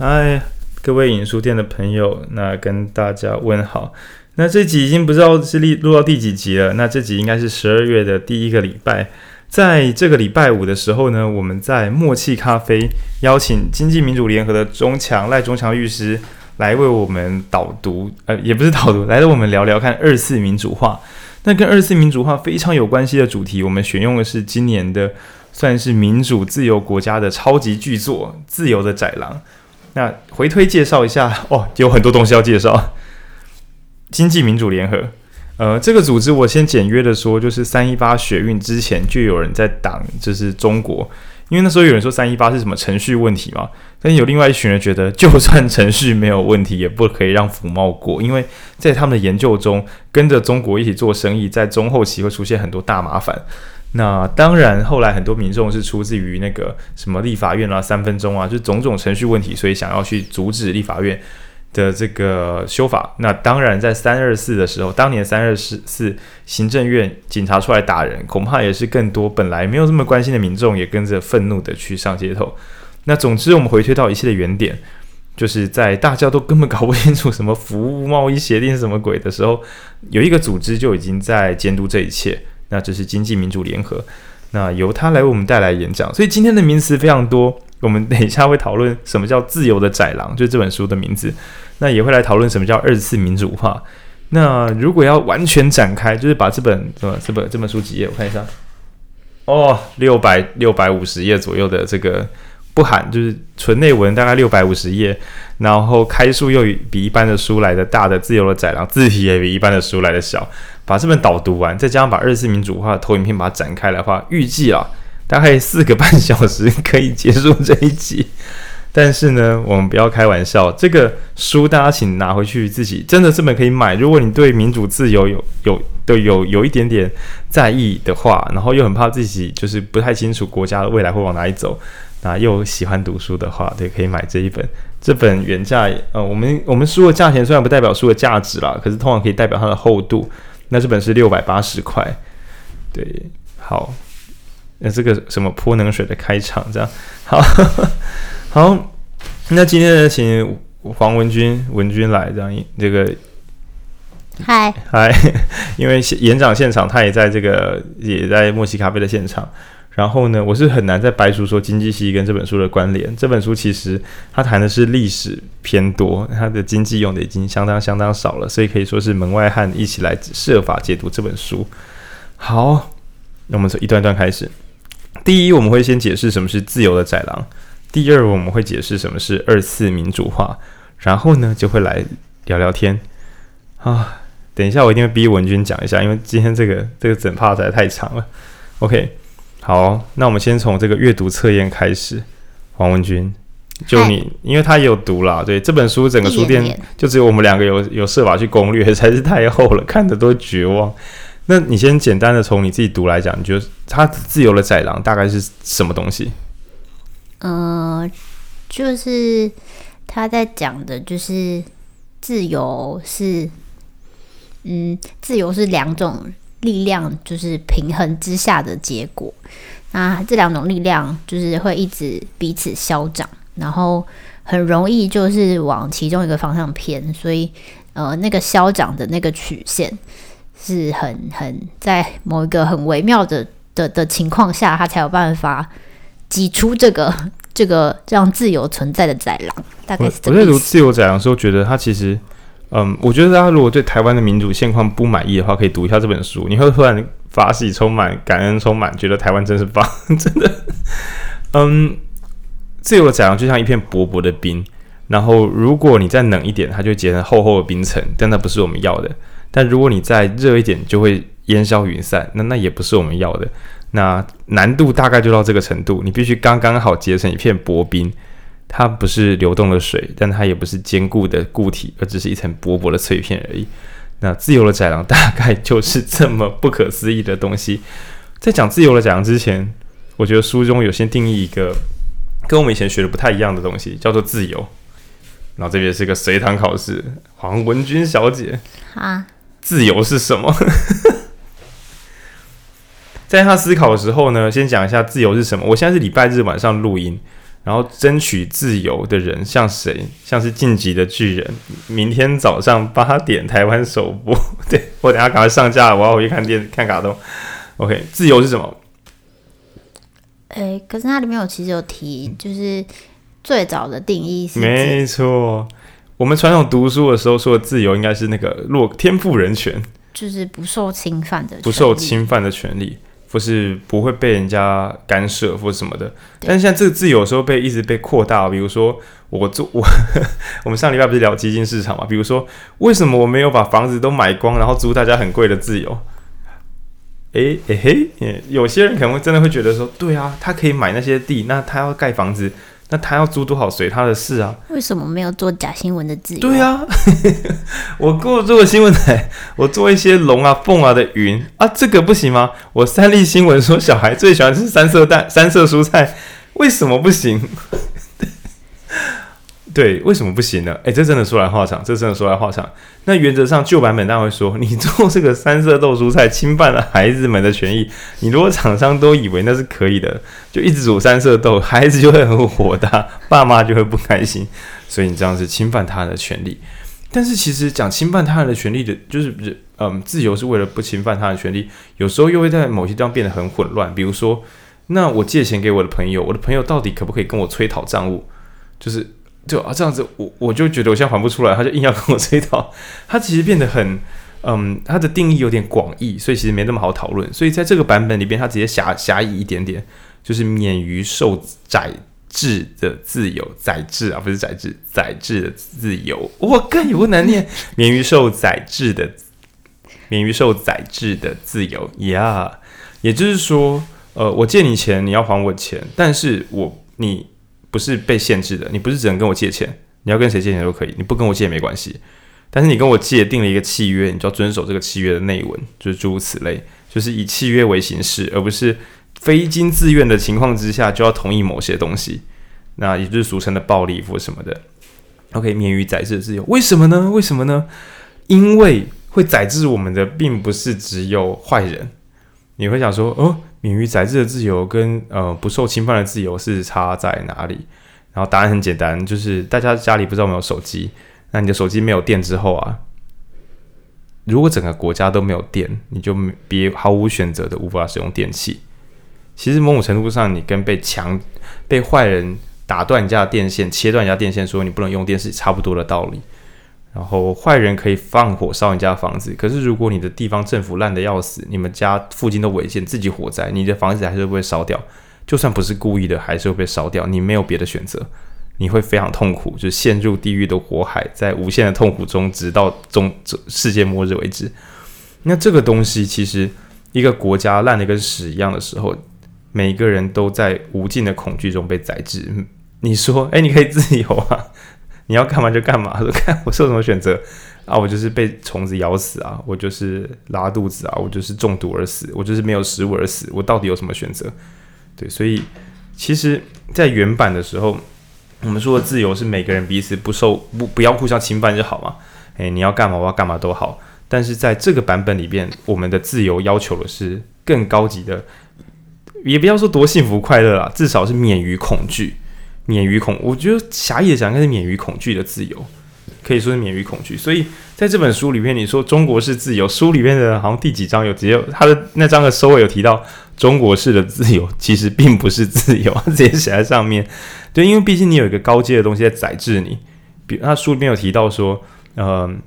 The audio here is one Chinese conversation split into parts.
嗨，各位影书店的朋友，那跟大家问好。那这集已经不知道是录录到第几集了。那这集应该是十二月的第一个礼拜，在这个礼拜五的时候呢，我们在默契咖啡邀请经济民主联合的中强赖中强律师来为我们导读，呃，也不是导读，来跟我们聊聊看二次民主化。那跟二次民主化非常有关系的主题，我们选用的是今年的算是民主自由国家的超级巨作《自由的窄廊》。那回推介绍一下哦，有很多东西要介绍。经济民主联合，呃，这个组织我先简约的说，就是三一八学运之前就有人在挡，就是中国，因为那时候有人说三一八是什么程序问题嘛，但有另外一群人觉得，就算程序没有问题，也不可以让福茂过，因为在他们的研究中，跟着中国一起做生意，在中后期会出现很多大麻烦。那当然，后来很多民众是出自于那个什么立法院啊、三分钟啊，就种种程序问题，所以想要去阻止立法院的这个修法。那当然，在三二四的时候，当年三二四四行政院警察出来打人，恐怕也是更多本来没有这么关心的民众也跟着愤怒的去上街头。那总之，我们回推到一切的原点，就是在大家都根本搞不清楚什么服务贸易协定是什么鬼的时候，有一个组织就已经在监督这一切。那这是经济民主联合，那由他来为我们带来演讲。所以今天的名词非常多，我们等一下会讨论什么叫自由的窄廊，就是这本书的名字。那也会来讨论什么叫二次民主化。那如果要完全展开，就是把这本呃这本这本书几页，我看一下，哦，六百六百五十页左右的这个。不含就是纯内文，大概六百五十页，然后开数又比一般的书来的大的自由的窄狼，字体也比一般的书来的小。把这本导读完，再加上把二次民主化的投影片把它展开来的话，预计啊大概四个半小时可以结束这一集。但是呢，我们不要开玩笑，这个书大家请拿回去自己真的这本可以买。如果你对民主自由有有对有有一点点在意的话，然后又很怕自己就是不太清楚国家的未来会往哪里走。那又喜欢读书的话，对，可以买这一本。这本原价，呃，我们我们书的价钱虽然不代表书的价值啦，可是通常可以代表它的厚度。那这本是六百八十块，对，好。那这个什么泼冷水的开场，这样，好，好。那今天呢，请黄文军文军来，这样这个，嗨嗨，因为演讲现场他也在这个也在墨西咖啡的现场。然后呢，我是很难再掰出说经济系跟这本书的关联。这本书其实它谈的是历史偏多，它的经济用的已经相当相当少了，所以可以说是门外汉一起来设法解读这本书。好，那我们从一段段开始。第一，我们会先解释什么是自由的窄廊；第二，我们会解释什么是二次民主化。然后呢，就会来聊聊天。啊，等一下，我一定会逼文君讲一下，因为今天这个这个整趴实在太长了。OK。好，那我们先从这个阅读测验开始。黄文君，就你因为他也有读啦，对这本书，整个书店就只有我们两个有有设法去攻略，实在是太厚了，看的都绝望。那你先简单的从你自己读来讲，你觉得他自由的窄廊大概是什么东西？嗯、呃，就是他在讲的，就是自由是，嗯，自由是两种。力量就是平衡之下的结果。那这两种力量就是会一直彼此消长，然后很容易就是往其中一个方向偏。所以，呃，那个消长的那个曲线是很很在某一个很微妙的的的情况下，它才有办法挤出这个这个这样自由存在的窄廊。大概是这样。我在读自由窄廊的时候，觉得它其实。嗯，我觉得大家如果对台湾的民主现况不满意的话，可以读一下这本书，你会突然法喜充满、感恩充满，觉得台湾真是棒，真的。嗯，自由的窄廊就像一片薄薄的冰，然后如果你再冷一点，它就结成厚厚的冰层，但那不是我们要的。但如果你再热一点，就会烟消云散，那那也不是我们要的。那难度大概就到这个程度，你必须刚刚好结成一片薄冰。它不是流动的水，但它也不是坚固的固体，而只是一层薄薄的脆片而已。那自由的窄廊大概就是这么不可思议的东西。在讲自由的窄廊之前，我觉得书中有先定义一个跟我们以前学的不太一样的东西，叫做自由。然后这边是个随堂考试，黄文君小姐，啊，自由是什么？在他思考的时候呢，先讲一下自由是什么。我现在是礼拜日晚上录音。然后争取自由的人像谁？像是晋级的巨人。明天早上八点台湾首播。对，我等下赶快上架，我要回去看电看卡通。OK，自由是什么？诶，可是它里面有其实有提，就是最早的定义是没错。我们传统读书的时候说的自由，应该是那个若天赋人权，就是不受侵犯的，不受侵犯的权利。或是不会被人家干涉或什么的，但是现在这个自由有时候被一直被扩大，比如说我做 我我们上礼拜不是聊基金市场嘛？比如说为什么我没有把房子都买光，然后租大家很贵的自由？诶诶嘿，有些人可能会真的会觉得说，对啊，他可以买那些地，那他要盖房子。那他要租多少随他的事啊？为什么没有做假新闻的自由？对啊，我给我做个新闻台，我做一些龙啊、凤啊的云啊，这个不行吗？我三立新闻说小孩最喜欢吃三色蛋、三色蔬菜，为什么不行？对，为什么不行呢？诶，这真的说来话长，这真的说来话长。那原则上旧版本当然会说，你做这个三色豆蔬菜侵犯了孩子们的权益。你如果厂商都以为那是可以的，就一直煮三色豆，孩子就会很火大，爸妈就会不开心。所以你这样是侵犯他人的权利。但是其实讲侵犯他人的权利的，就是嗯，自由是为了不侵犯他人的权利，有时候又会在某些地方变得很混乱。比如说，那我借钱给我的朋友，我的朋友到底可不可以跟我催讨账务？就是。就啊，这样子，我我就觉得我现在还不出来，他就硬要跟我这一套，他其实变得很，嗯，他的定义有点广义，所以其实没那么好讨论。所以在这个版本里边，他直接狭狭义一点点，就是免于受宰制的自由，宰制啊，不是宰制，宰制的自由。我更，有个难念，免于受宰制的，免于受宰制的自由呀。Yeah, 也就是说，呃，我借你钱，你要还我钱，但是我你。不是被限制的，你不是只能跟我借钱，你要跟谁借钱都可以，你不跟我借也没关系。但是你跟我借订了一个契约，你就要遵守这个契约的内文，就是诸如此类，就是以契约为形式，而不是非经自愿的情况之下就要同意某些东西。那也就是俗称的暴力或什么的。OK，免于宰制自由，为什么呢？为什么呢？因为会宰制我们的并不是只有坏人。你会想说，哦。免于宰制的自由跟呃不受侵犯的自由是差在哪里？然后答案很简单，就是大家家里不知道有没有手机，那你的手机没有电之后啊，如果整个国家都没有电，你就别毫无选择的无法使用电器。其实某种程度上，你跟被强被坏人打断你家的电线、切断人家电线，说你不能用电视，差不多的道理。然后坏人可以放火烧你家房子，可是如果你的地方政府烂得要死，你们家附近都违建，自己火灾，你的房子还是会被烧掉。就算不是故意的，还是会被烧掉。你没有别的选择，你会非常痛苦，就陷入地狱的火海，在无限的痛苦中，直到终世界末日为止。那这个东西其实，一个国家烂得跟屎一样的时候，每个人都在无尽的恐惧中被宰制。你说，诶，你可以自由啊？你要干嘛就干嘛，说看我受什么选择啊？我就是被虫子咬死啊，我就是拉肚子啊，我就是中毒而死，我就是没有食物而死，我到底有什么选择？对，所以其实，在原版的时候，我们说的自由是每个人彼此不受不不要互相侵犯就好嘛。诶，你要干嘛我要干嘛都好。但是在这个版本里边，我们的自由要求的是更高级的，也不要说多幸福快乐啦，至少是免于恐惧。免于恐，我觉得狭义的讲应该是免于恐惧的自由，可以说是免于恐惧。所以在这本书里面，你说中国式自由，书里面的好像第几章有直接他的那章的收尾有提到中国式的自由，其实并不是自由，直接写在上面。对，因为毕竟你有一个高阶的东西在宰制你。比如他书里面有提到说，嗯、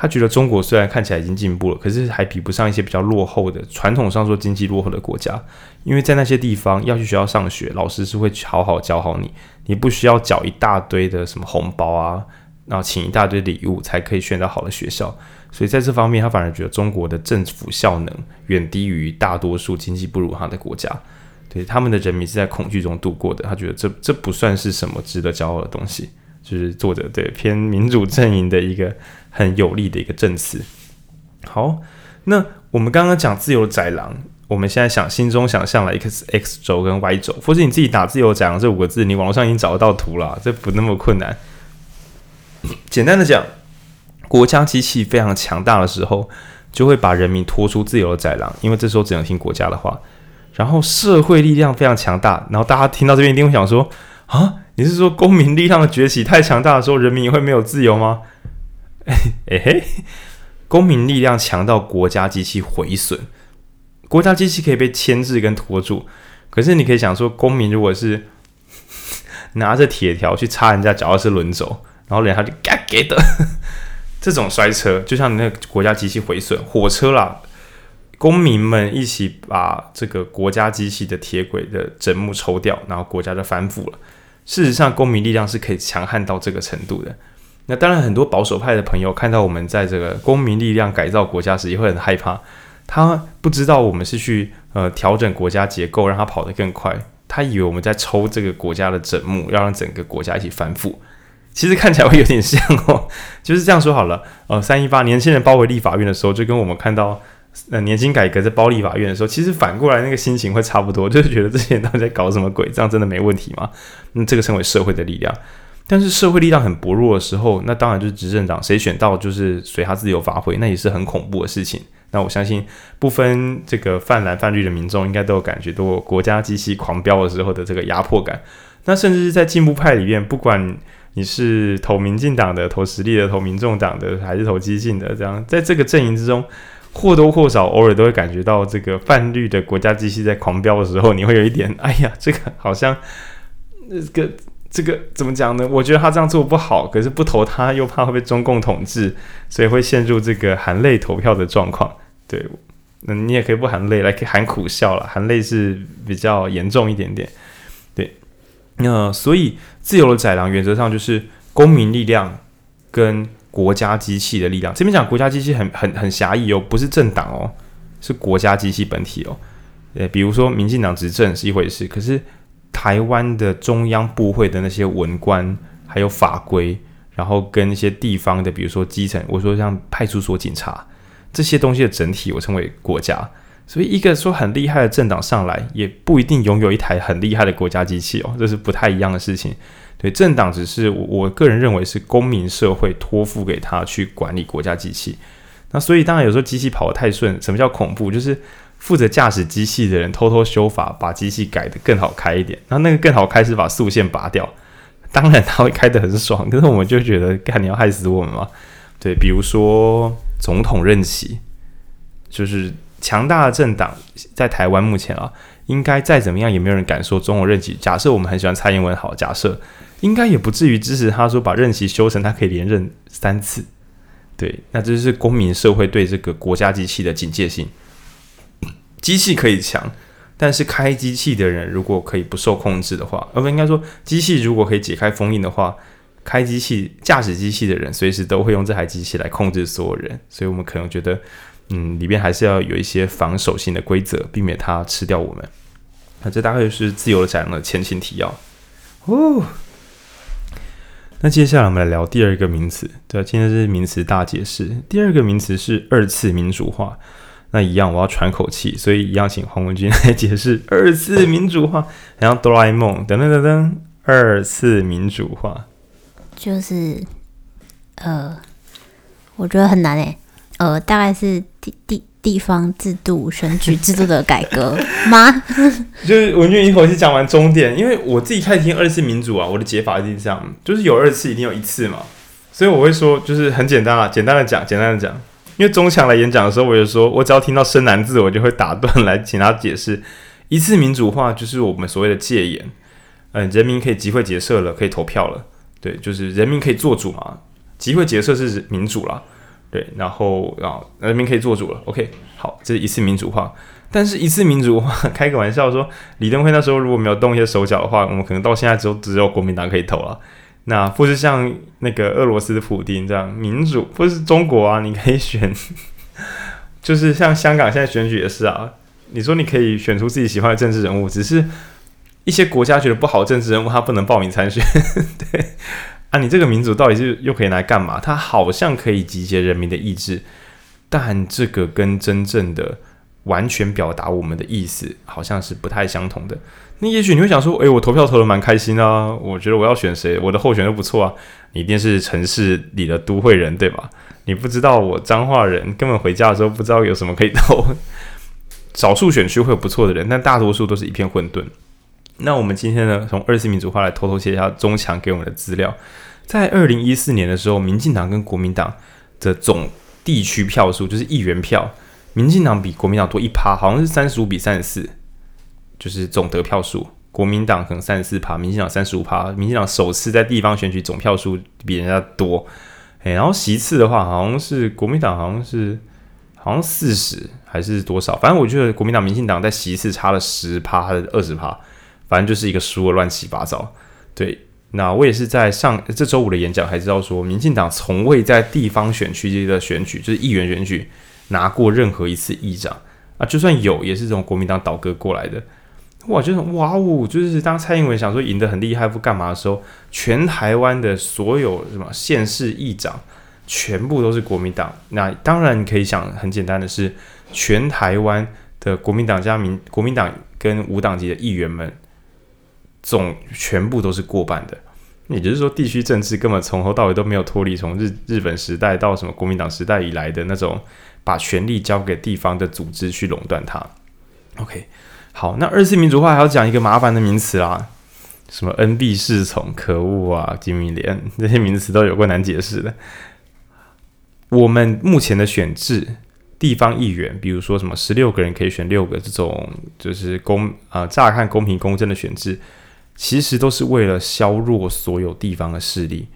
他觉得中国虽然看起来已经进步了，可是还比不上一些比较落后的传统上说经济落后的国家，因为在那些地方要去学校上学，老师是会好好教好你，你不需要缴一大堆的什么红包啊，然后请一大堆礼物才可以选到好的学校，所以在这方面他反而觉得中国的政府效能远低于大多数经济不如他的国家，对，他们的人民是在恐惧中度过的，他觉得这这不算是什么值得骄傲的东西。就是作者对偏民主阵营的一个很有力的一个证词。好，那我们刚刚讲自由的宰狼，我们现在想心中想象了 x x 轴跟 y 轴，或者你自己打“自由宰狼”这五个字，你网络上已经找得到图了，这不那么困难。简单的讲，国家机器非常强大的时候，就会把人民拖出自由的宰狼，因为这时候只能听国家的话。然后社会力量非常强大，然后大家听到这边一定会想说啊，你是说公民力量的崛起太强大的时候，人民也会没有自由吗？哎哎嘿，公民力量强到国家机器毁损，国家机器可以被牵制跟拖住，可是你可以想说，公民如果是 拿着铁条去插人家脚踏车轮轴，然后连他就嘎给的 这种摔车，就像你那个国家机器毁损火车啦。公民们一起把这个国家机器的铁轨的枕木抽掉，然后国家就反腐了。事实上，公民力量是可以强悍到这个程度的。那当然，很多保守派的朋友看到我们在这个公民力量改造国家时，也会很害怕。他不知道我们是去呃调整国家结构，让它跑得更快。他以为我们在抽这个国家的枕木，要让整个国家一起反腐。其实看起来会有点像哦，就是这样说好了。呃，三一八年轻人包围立法院的时候，就跟我们看到。呃年轻改革在包立法院的时候，其实反过来那个心情会差不多，就是觉得这些人到底在搞什么鬼？这样真的没问题吗？那这个称为社会的力量。但是社会力量很薄弱的时候，那当然就是执政党谁选到就是随他自由发挥，那也是很恐怖的事情。那我相信不分这个泛蓝泛绿的民众，应该都有感觉到国家机器狂飙的时候的这个压迫感。那甚至是在进步派里面，不管你是投民进党的、投实力的、投民众党的，还是投激进的，这样在这个阵营之中。或多或少，偶尔都会感觉到这个泛绿的国家机器在狂飙的时候，你会有一点，哎呀，这个好像，这个这个怎么讲呢？我觉得他这样做不好，可是不投他又怕会被中共统治，所以会陷入这个含泪投票的状况。对，那你也可以不含泪，来可以含苦笑了，含泪是比较严重一点点。对，那所以自由的宰狼原则上就是公民力量跟。国家机器的力量，这边讲国家机器很很很狭义哦，不是政党哦，是国家机器本体哦。呃，比如说民进党执政是一回事，可是台湾的中央部会的那些文官，还有法规，然后跟一些地方的，比如说基层，我说像派出所、警察这些东西的整体，我称为国家。所以一个说很厉害的政党上来，也不一定拥有一台很厉害的国家机器哦，这是不太一样的事情。对，政党只是我我个人认为是公民社会托付给他去管理国家机器，那所以当然有时候机器跑得太顺，什么叫恐怖？就是负责驾驶机器的人偷偷修法，把机器改得更好开一点。那那个更好开是把速限拔掉，当然他会开得很爽，可是我们就觉得，干，你要害死我们吗？对，比如说总统任期，就是强大的政党在台湾目前啊，应该再怎么样也没有人敢说总统任期。假设我们很喜欢蔡英文，好，假设。应该也不至于支持他说把任期修成他可以连任三次，对，那这是公民社会对这个国家机器的警戒性。机器可以强，但是开机器的人如果可以不受控制的话，而不应该说机器如果可以解开封印的话，开机器驾驶机器的人随时都会用这台机器来控制所有人，所以我们可能觉得，嗯，里边还是要有一些防守性的规则，避免它吃掉我们。那这大概就是自由的展的前情提要。哦。那接下来我们来聊第二个名词，对，今天是名词大解释。第二个名词是二次民主化。那一样，我要喘口气，所以一样请黄文君来解释二次民主化。然后哆啦 A 梦，噔噔噔噔，二次民主化就是，呃，我觉得很难诶，呃，大概是第第。地方制度、选举制度的改革 吗？就是文俊一口气讲完终点，因为我自己开始听二次民主啊，我的解法一定是这样，就是有二次一定有一次嘛，所以我会说，就是很简单啊，简单的讲，简单的讲。因为中强来演讲的时候，我就说我只要听到生难字，我就会打断来请他解释。一次民主化就是我们所谓的戒严，嗯，人民可以集会结社了，可以投票了，对，就是人民可以做主嘛，集会结社是民主啦。对，然后啊，人民可以做主了。OK，好，这是一次民主化。但是，一次民主化，开个玩笑说，李登辉那时候如果没有动一些手脚的话，我们可能到现在只有只有国民党可以投了。那不是像那个俄罗斯的普丁这样民主，或是中国啊，你可以选，就是像香港现在选举也是啊。你说你可以选出自己喜欢的政治人物，只是一些国家觉得不好政治人物，他不能报名参选。对。啊，你这个民主到底是又可以来干嘛？它好像可以集结人民的意志，但这个跟真正的完全表达我们的意思，好像是不太相同的。那也许你会想说，诶，我投票投得蛮开心啊，我觉得我要选谁，我的候选人不错啊。你一定是城市里的都会人，对吧？你不知道我彰化人，根本回家的时候不知道有什么可以投。少数选区会有不错的人，但大多数都是一片混沌。那我们今天呢，从二次民主化来偷偷写一下中强给我们的资料。在二零一四年的时候，民进党跟国民党的总地区票数就是议员票，民进党比国民党多一趴，好像是三十五比三十四，就是总得票数。国民党可能三十四趴，民进党三十五趴。民进党首次在地方选举总票数比人家多，诶，然后席次的话，好像是国民党好像是好像四十还是多少，反正我觉得国民党、民进党在席次差了十趴还是二十趴，反正就是一个输的乱七八糟。对，那我也是在上这周五的演讲还知道说，民进党从未在地方选区的选举，就是议员选举拿过任何一次议长啊，就算有，也是从国民党倒戈过来的。哇，就是哇哦，就是当蔡英文想说赢得很厉害不干嘛的时候，全台湾的所有什么县市议长全部都是国民党。那当然你可以想，很简单的是，全台湾的国民党加民国民党跟无党籍的议员们总全部都是过半的。也就是说，地区政治根本从头到尾都没有脱离从日日本时代到什么国民党时代以来的那种把权力交给地方的组织去垄断它。OK。好，那二次民主化还要讲一个麻烦的名词啦，什么恩庇侍从、可恶啊、金米联这些名词都有过难解释的。我们目前的选制，地方议员，比如说什么十六个人可以选六个这种，就是公啊、呃，乍看公平公正的选制，其实都是为了削弱所有地方的势力。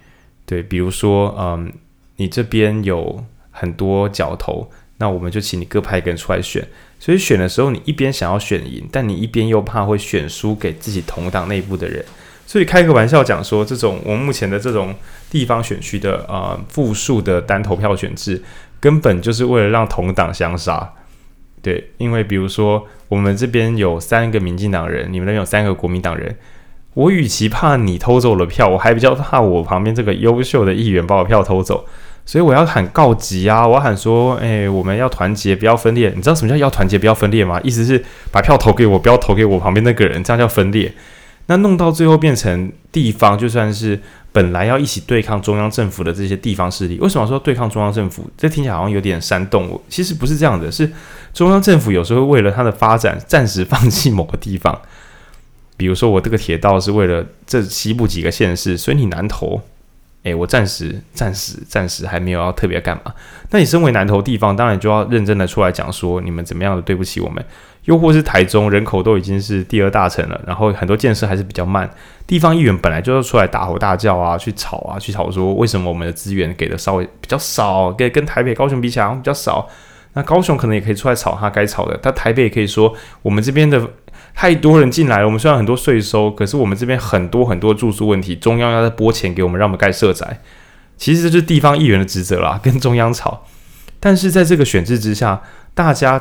对，比如说，嗯，你这边有很多角头。那我们就请你各派一个人出来选，所以选的时候，你一边想要选赢，但你一边又怕会选输给自己同党内部的人，所以开个玩笑讲说，这种我们目前的这种地方选区的呃复数的单投票选制，根本就是为了让同党相杀。对，因为比如说我们这边有三个民进党人，你们那边有三个国民党人，我与其怕你偷走了票，我还比较怕我旁边这个优秀的议员把我票偷走。所以我要喊告急啊！我要喊说，哎、我们要团结，不要分裂。你知道什么叫要团结，不要分裂吗？意思是把票投给我，不要投给我旁边那个人，这样叫分裂。那弄到最后变成地方，就算是本来要一起对抗中央政府的这些地方势力，为什么说对抗中央政府？这听起来好像有点煽动。其实不是这样的，是中央政府有时候为了它的发展，暂时放弃某个地方。比如说，我这个铁道是为了这西部几个县市，所以你南投。诶，我暂时、暂时、暂时还没有要特别干嘛。那你身为南投地方，当然就要认真的出来讲说，你们怎么样的对不起我们。又或是台中人口都已经是第二大城了，然后很多建设还是比较慢，地方议员本来就要出来大吼大叫啊，去吵啊，去吵说为什么我们的资源给的稍微比较少，跟跟台北、高雄比起来比较少。那高雄可能也可以出来吵他该吵的，他台北也可以说我们这边的。太多人进来了，我们虽然很多税收，可是我们这边很多很多住宿问题，中央要再拨钱给我们，让我们盖社宅。其实这是地方议员的职责啦，跟中央吵。但是在这个选制之下，大家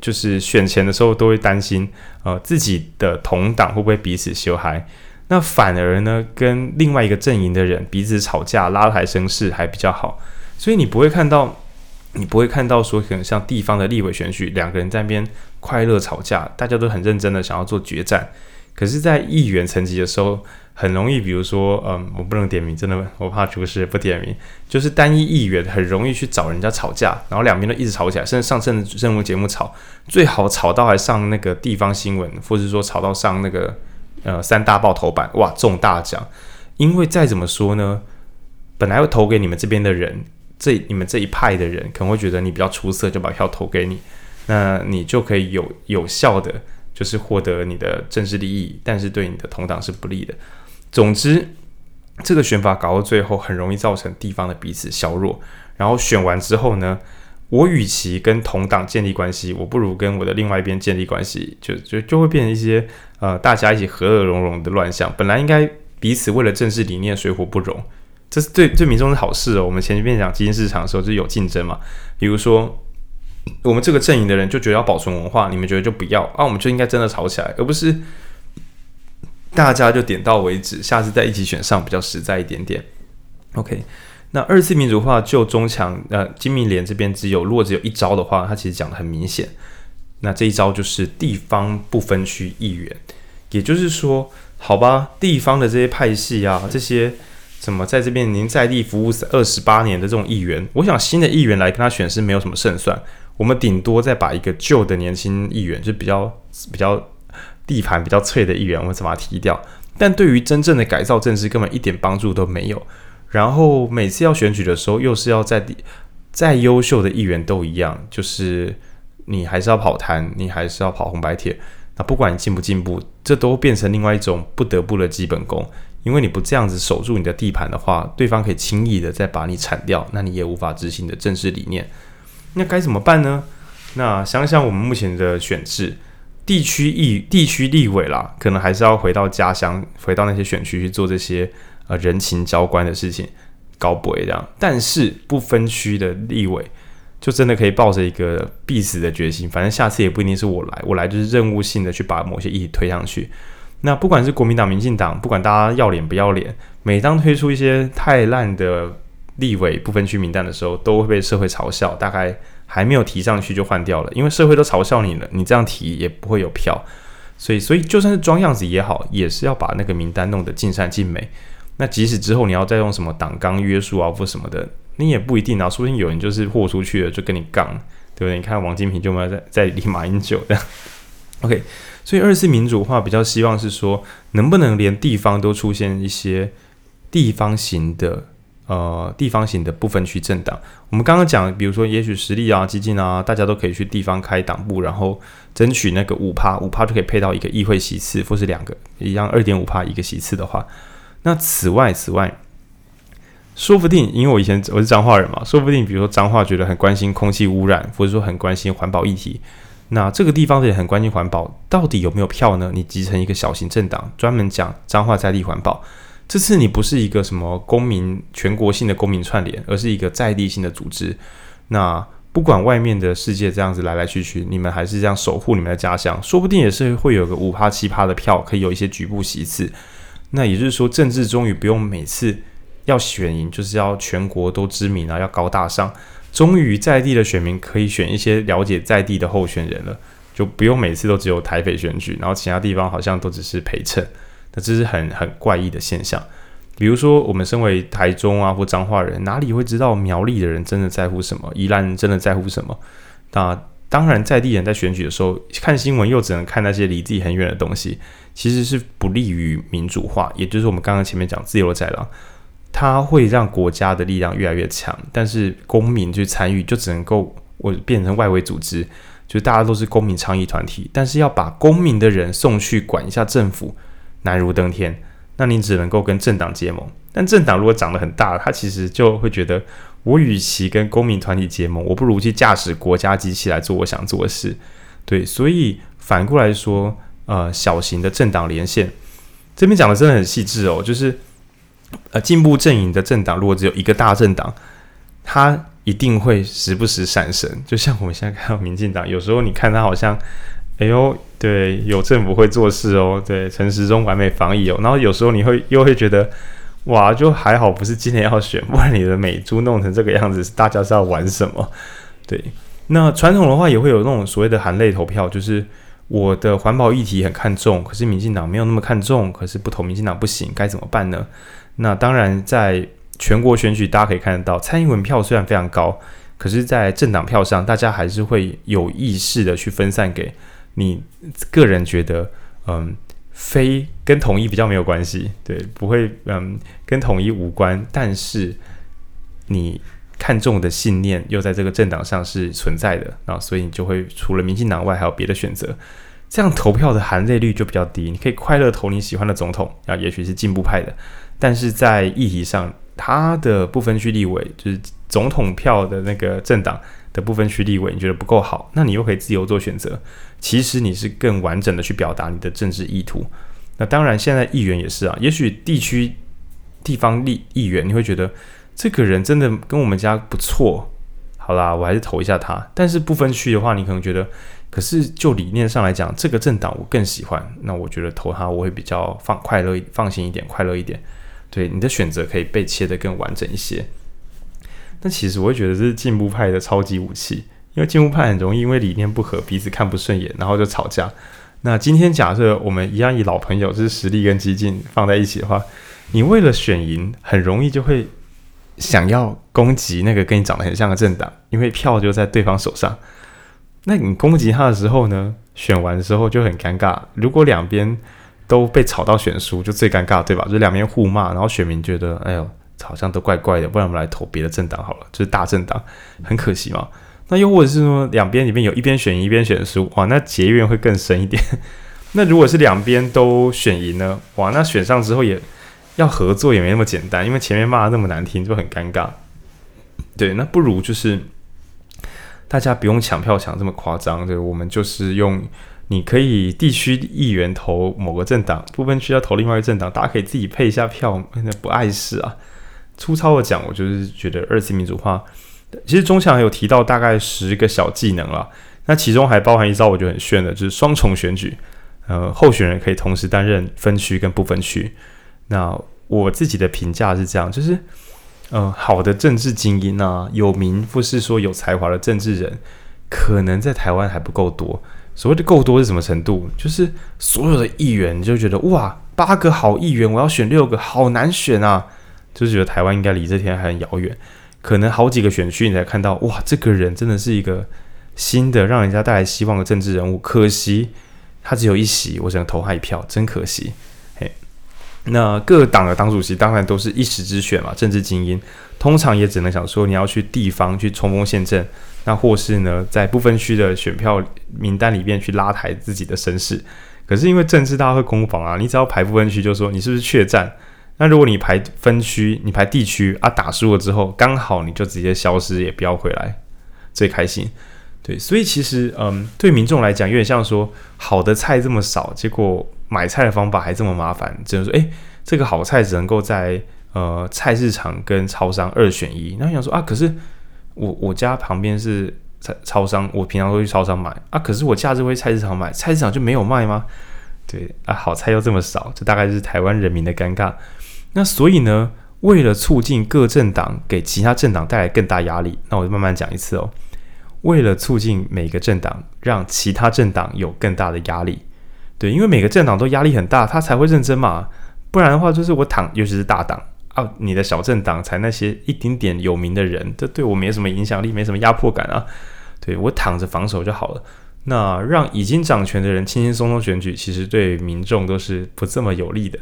就是选前的时候都会担心，呃，自己的同党会不会彼此修嗨？那反而呢，跟另外一个阵营的人彼此吵架，拉抬声势还比较好。所以你不会看到，你不会看到说，可能像地方的立委选举，两个人在那边。快乐吵架，大家都很认真的想要做决战，可是，在议员层级的时候，很容易，比如说，嗯，我不能点名，真的，我怕出事，不点名，就是单一议员很容易去找人家吵架，然后两边都一直吵起来，甚至上政治任务节目吵，最好吵到还上那个地方新闻，或者是说吵到上那个呃三大报头版，哇，中大奖，因为再怎么说呢，本来要投给你们这边的人，这你们这一派的人可能会觉得你比较出色，就把票投给你。那你就可以有有效的，就是获得你的政治利益，但是对你的同党是不利的。总之，这个选法搞到最后，很容易造成地方的彼此削弱。然后选完之后呢，我与其跟同党建立关系，我不如跟我的另外一边建立关系，就就就会变成一些呃大家一起和乐融融的乱象。本来应该彼此为了政治理念水火不容，这是对对民众是好事哦。我们前面讲基金市场的时候就有竞争嘛，比如说。我们这个阵营的人就觉得要保存文化，你们觉得就不要啊？我们就应该真的吵起来，而不是大家就点到为止，下次再一起选上比较实在一点点。OK，那二次民主化就中强呃金明联这边只有如果只有一招的话，他其实讲的很明显，那这一招就是地方不分区议员，也就是说，好吧，地方的这些派系啊，这些。怎么在这边您在地服务二十八年的这种议员，我想新的议员来跟他选是没有什么胜算。我们顶多再把一个旧的年轻议员，就比较比较地盘比较脆的议员，我们再把它踢掉。但对于真正的改造政治，根本一点帮助都没有。然后每次要选举的时候，又是要在再优秀的议员都一样，就是你还是要跑摊，你还是要跑红白帖。那不管你进不进步，这都变成另外一种不得不的基本功。因为你不这样子守住你的地盘的话，对方可以轻易的再把你铲掉，那你也无法执行你的政治理念。那该怎么办呢？那想想我们目前的选制，地区议、地区立委啦，可能还是要回到家乡，回到那些选区去做这些呃人情交关的事情，搞不会这样。但是不分区的立委，就真的可以抱着一个必死的决心，反正下次也不一定是我来，我来就是任务性的去把某些议题推上去。那不管是国民党、民进党，不管大家要脸不要脸，每当推出一些太烂的立委不分区名单的时候，都会被社会嘲笑。大概还没有提上去就换掉了，因为社会都嘲笑你了，你这样提也不会有票。所以，所以就算是装样子也好，也是要把那个名单弄得尽善尽美。那即使之后你要再用什么党纲约束啊或什么的，你也不一定啊。说不定有人就是豁出去了，就跟你杠，对不对？你看王金平就没有在在立马英九这样。OK。所以二次民主化比较希望是说，能不能连地方都出现一些地方型的呃地方型的部分区政党？我们刚刚讲，比如说也许实力啊、激进啊，大家都可以去地方开党部，然后争取那个五趴，五趴就可以配到一个议会席次，或是两个一样二点五趴一个席次的话，那此外此外，说不定因为我以前我是彰化人嘛，说不定比如说彰化觉得很关心空气污染，或者说很关心环保议题。那这个地方也很关心环保，到底有没有票呢？你集成一个小型政党，专门讲彰化在地环保。这次你不是一个什么公民全国性的公民串联，而是一个在地性的组织。那不管外面的世界这样子来来去去，你们还是这样守护你们的家乡，说不定也是会有个五趴七趴的票，可以有一些局部席次。那也就是说，政治终于不用每次要选赢，就是要全国都知名啊，要高大上。终于在地的选民可以选一些了解在地的候选人了，就不用每次都只有台北选举，然后其他地方好像都只是陪衬，那这是很很怪异的现象。比如说，我们身为台中啊或彰化人，哪里会知道苗栗的人真的在乎什么？宜兰人真的在乎什么？那当然，在地人在选举的时候看新闻，又只能看那些离自己很远的东西，其实是不利于民主化，也就是我们刚刚前面讲自由的宰狼。它会让国家的力量越来越强，但是公民去参与就只能够我变成外围组织，就大家都是公民倡议团体，但是要把公民的人送去管一下政府，难如登天。那你只能够跟政党结盟，但政党如果长得很大，他其实就会觉得，我与其跟公民团体结盟，我不如去驾驶国家机器来做我想做的事。对，所以反过来说，呃，小型的政党连线，这边讲的真的很细致哦，就是。呃，进步阵营的政党如果只有一个大政党，他一定会时不时闪神。就像我们现在看到民进党，有时候你看他好像，哎呦，对，有政府会做事哦，对，陈时中完美防疫哦。然后有时候你会又会觉得，哇，就还好不是今年要选，不然你的美猪弄成这个样子，大家是要玩什么？对，那传统的话也会有那种所谓的含泪投票，就是我的环保议题很看重，可是民进党没有那么看重，可是不投民进党不行，该怎么办呢？那当然，在全国选举，大家可以看得到，蔡英文票虽然非常高，可是，在政党票上，大家还是会有意识的去分散给你个人觉得，嗯，非跟统一比较没有关系，对，不会，嗯，跟统一无关，但是你看重的信念又在这个政党上是存在的，啊，所以你就会除了民进党外，还有别的选择，这样投票的含泪率就比较低，你可以快乐投你喜欢的总统，啊，也许是进步派的。但是在议题上，他的不分区立委就是总统票的那个政党的不分区立委，你觉得不够好，那你又可以自由做选择。其实你是更完整的去表达你的政治意图。那当然，现在议员也是啊，也许地区地方立议员你会觉得这个人真的跟我们家不错，好啦，我还是投一下他。但是不分区的话，你可能觉得，可是就理念上来讲，这个政党我更喜欢，那我觉得投他我会比较放快乐、放心一点、快乐一点。对，你的选择可以被切得更完整一些。那其实我会觉得这是进步派的超级武器，因为进步派很容易因为理念不合，彼此看不顺眼，然后就吵架。那今天假设我们一样以老朋友，就是实力跟激进放在一起的话，你为了选赢，很容易就会想要攻击那个跟你长得很像的政党，因为票就在对方手上。那你攻击他的时候呢，选完的时候就很尴尬。如果两边都被吵到选输，就最尴尬，对吧？就两边互骂，然后选民觉得，哎呦，好像都怪怪的，不然我们来投别的政党好了，就是大政党，很可惜嘛。那又或者是说，两边里面有一边选赢，一边选输，哇，那结怨会更深一点。那如果是两边都选赢呢？哇，那选上之后也要合作也没那么简单，因为前面骂的那么难听，就很尴尬。对，那不如就是大家不用抢票抢这么夸张，对，我们就是用你可以地区议员投某个政党，部分区要投另外一个政党，大家可以自己配一下票，那不碍事啊。粗糙的讲，我就是觉得二次民主化。其实中强有提到大概十个小技能了，那其中还包含一招我觉得很炫的，就是双重选举，呃，候选人可以同时担任分区跟不分区。那我自己的评价是这样，就是，呃，好的政治精英啊，有名或是说有才华的政治人，可能在台湾还不够多。所谓的够多是什么程度？就是所有的议员就觉得哇，八个好议员，我要选六个，好难选啊，就是觉得台湾应该离这天还很遥远。可能好几个选区，你才看到哇，这个人真的是一个新的让人家带来希望的政治人物。可惜他只有一席，我只能投他一票，真可惜。嘿，那各党的党主席当然都是一时之选嘛，政治精英通常也只能想说你要去地方去冲锋陷阵，那或是呢在不分区的选票名单里面去拉抬自己的声势。可是因为政治大家会攻防啊，你只要排不分区，就说你是不是怯战。那如果你排分区，你排地区啊，打输了之后，刚好你就直接消失，也不要回来，最开心。对，所以其实，嗯，对民众来讲，有点像说，好的菜这么少，结果买菜的方法还这么麻烦，只能说，诶，这个好菜只能够在呃菜市场跟超商二选一。那你想说啊，可是我我家旁边是超超商，我平常都去超商买啊，可是我假日会菜市场买，菜市场就没有卖吗？对啊，好菜又这么少，这大概是台湾人民的尴尬。那所以呢，为了促进各政党给其他政党带来更大压力，那我就慢慢讲一次哦。为了促进每个政党让其他政党有更大的压力，对，因为每个政党都压力很大，他才会认真嘛。不然的话，就是我躺，尤其是大党啊，你的小政党才那些一丁点有名的人，这对我没什么影响力，没什么压迫感啊。对，我躺着防守就好了。那让已经掌权的人轻轻松松选举，其实对民众都是不这么有利的。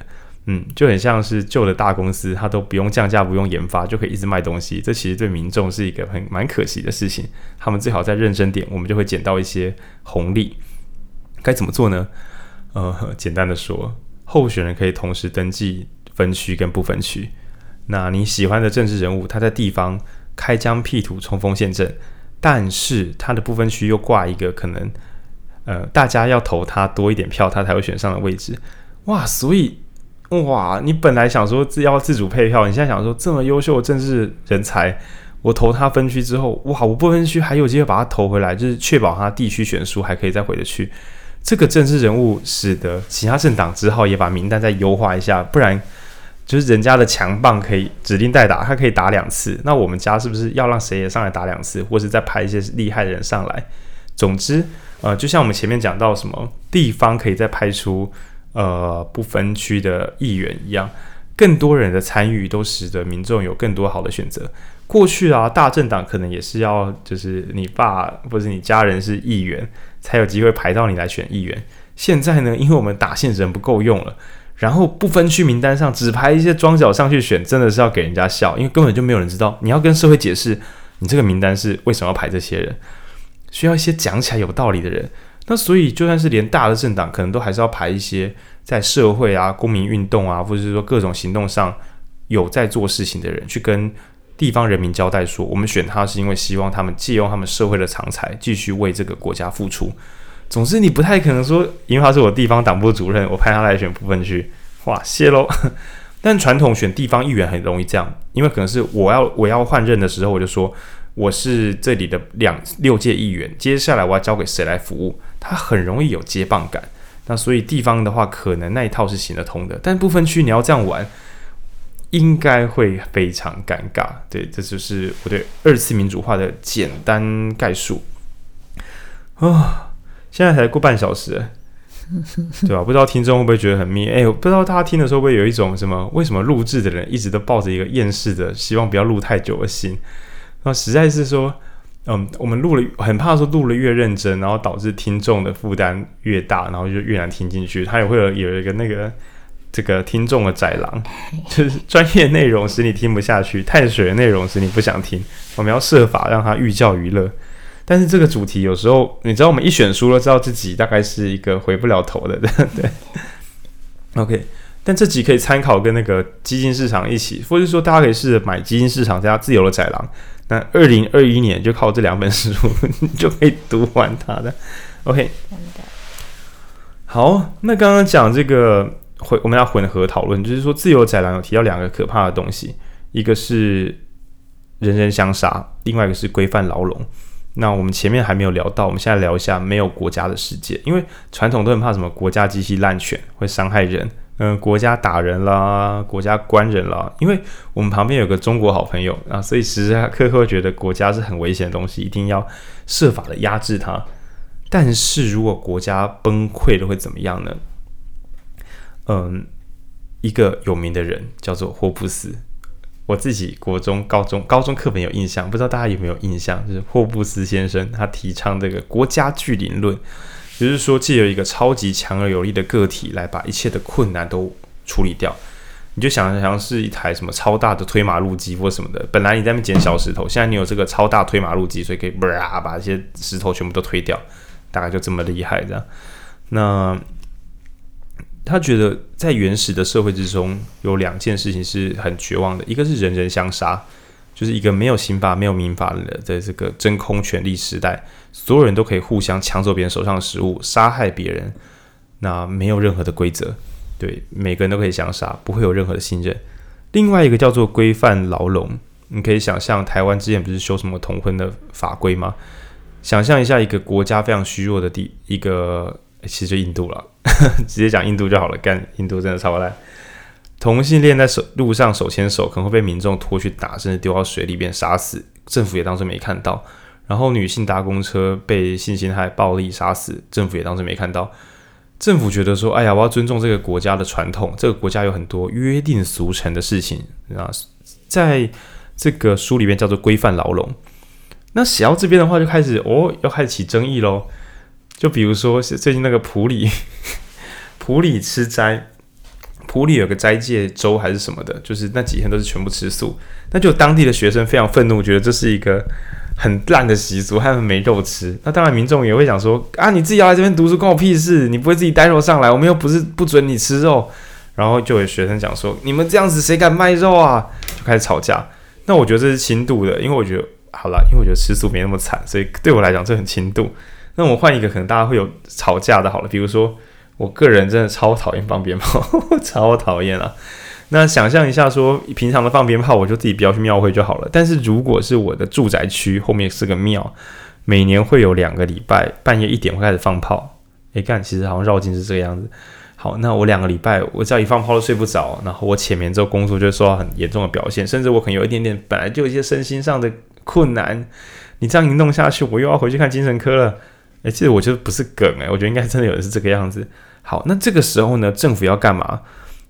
嗯，就很像是旧的大公司，它都不用降价，不用研发，就可以一直卖东西。这其实对民众是一个很蛮可惜的事情。他们最好再认真点，我们就会捡到一些红利。该怎么做呢？呃，简单的说，候选人可以同时登记分区跟不分区。那你喜欢的政治人物，他在地方开疆辟土、冲锋陷阵，但是他的不分区又挂一个可能，呃，大家要投他多一点票，他才会选上的位置。哇，所以。哇！你本来想说自要自主配票，你现在想说这么优秀的政治人才，我投他分区之后，哇！我不分区还有机会把他投回来，就是确保他地区选书还可以再回得去。这个政治人物使得其他政党只好也把名单再优化一下，不然就是人家的强棒可以指定代打，他可以打两次。那我们家是不是要让谁也上来打两次，或是再派一些厉害的人上来？总之，呃，就像我们前面讲到什么地方可以再派出。呃，不分区的议员一样，更多人的参与都使得民众有更多好的选择。过去啊，大政党可能也是要，就是你爸或者你家人是议员，才有机会排到你来选议员。现在呢，因为我们打线人不够用了，然后不分区名单上只排一些桩脚上去选，真的是要给人家笑，因为根本就没有人知道。你要跟社会解释，你这个名单是为什么要排这些人，需要一些讲起来有道理的人。那所以，就算是连大的政党，可能都还是要排一些在社会啊、公民运动啊，或者是说各种行动上有在做事情的人，去跟地方人民交代说，我们选他是因为希望他们借用他们社会的长才，继续为这个国家付出。总之，你不太可能说，因为他是我地方党部主任，我派他来选不分区，哇，谢喽。但传统选地方议员很容易这样，因为可能是我要我要换任的时候，我就说。我是这里的两六届议员，接下来我要交给谁来服务？他很容易有接棒感。那所以地方的话，可能那一套是行得通的，但部分区你要这样玩，应该会非常尴尬。对，这就是我对二次民主化的简单概述。啊、现在才过半小时，对吧？不知道听众会不会觉得很腻？哎，我不知道大家听的时候会不会有一种什么？为什么录制的人一直都抱着一个厌世的，希望不要录太久的心？那实在是说，嗯，我们录了，很怕说录了越认真，然后导致听众的负担越大，然后就越难听进去。它也会有有一个那个这个听众的窄廊，就是专业内容使你听不下去，碳水的内容使你不想听。我们要设法让他寓教于乐。但是这个主题有时候，你知道，我们一选书了，知道自己大概是一个回不了头的，对 对。OK，但这集可以参考跟那个基金市场一起，或者说大家可以试着买基金市场加自由的宰狼。那二零二一年就靠这两本书 就可以读完它的，OK。好，那刚刚讲这个混，我们要混合讨论，就是说自由宰狼有提到两个可怕的东西，一个是人人相杀，另外一个是规范牢笼。那我们前面还没有聊到，我们现在聊一下没有国家的世界，因为传统都很怕什么国家机器滥权会伤害人。嗯、呃，国家打人啦，国家关人啦，因为我们旁边有个中国好朋友啊，所以时时刻刻会觉得国家是很危险的东西，一定要设法的压制它。但是如果国家崩溃了会怎么样呢？嗯，一个有名的人叫做霍布斯，我自己国中、高中、高中课本有印象，不知道大家有没有印象？就是霍布斯先生他提倡这个国家巨灵论。也就是说，借由一个超级强而有力的个体来把一切的困难都处理掉，你就想想是一台什么超大的推马路机或什么的。本来你在那边捡小石头，现在你有这个超大推马路机，所以可以叭把这些石头全部都推掉，大概就这么厉害这样。那他觉得在原始的社会之中，有两件事情是很绝望的，一个是人人相杀。就是一个没有刑法、没有民法的的这个真空权力时代，所有人都可以互相抢走别人手上的食物，杀害别人，那没有任何的规则，对，每个人都可以相杀，不会有任何的信任。另外一个叫做规范牢笼，你可以想象台湾之前不是修什么同婚的法规吗？想象一下一个国家非常虚弱的地，一个其实印度了，直接讲印度就好了，干印度真的超烂。同性恋在手路上手牵手，可能会被民众拖去打，甚至丢到水里边杀死，政府也当时没看到。然后女性搭公车被性侵害暴力杀死，政府也当时没看到。政府觉得说：“哎呀，我要尊重这个国家的传统，这个国家有很多约定俗成的事情啊。”在这个书里面叫做规范牢笼。那写到这边的话，就开始哦，要开始起争议喽。就比如说最近那个普里，普里吃斋。普里有个斋戒周还是什么的，就是那几天都是全部吃素。那就当地的学生非常愤怒，觉得这是一个很烂的习俗，他们没肉吃。那当然民众也会想说啊，你自己要来这边读书关我屁事，你不会自己带肉上来，我们又不是不准你吃肉。然后就有学生讲说，你们这样子谁敢卖肉啊？就开始吵架。那我觉得这是轻度的，因为我觉得好了，因为我觉得吃素没那么惨，所以对我来讲这很轻度。那我换一个可能大家会有吵架的，好了，比如说。我个人真的超讨厌放鞭炮，超讨厌啊！那想象一下，说平常的放鞭炮，我就自己不要去庙会就好了。但是如果是我的住宅区后面是个庙，每年会有两个礼拜半夜一点会开始放炮。诶，干，其实好像绕境是这个样子。好，那我两个礼拜，我只要一放炮都睡不着，然后我浅眠之后工作就受到很严重的表现，甚至我可能有一点点本来就有一些身心上的困难。你这样一弄下去，我又要回去看精神科了。诶，其实我觉得不是梗诶，我觉得应该真的有人是这个样子。好，那这个时候呢，政府要干嘛？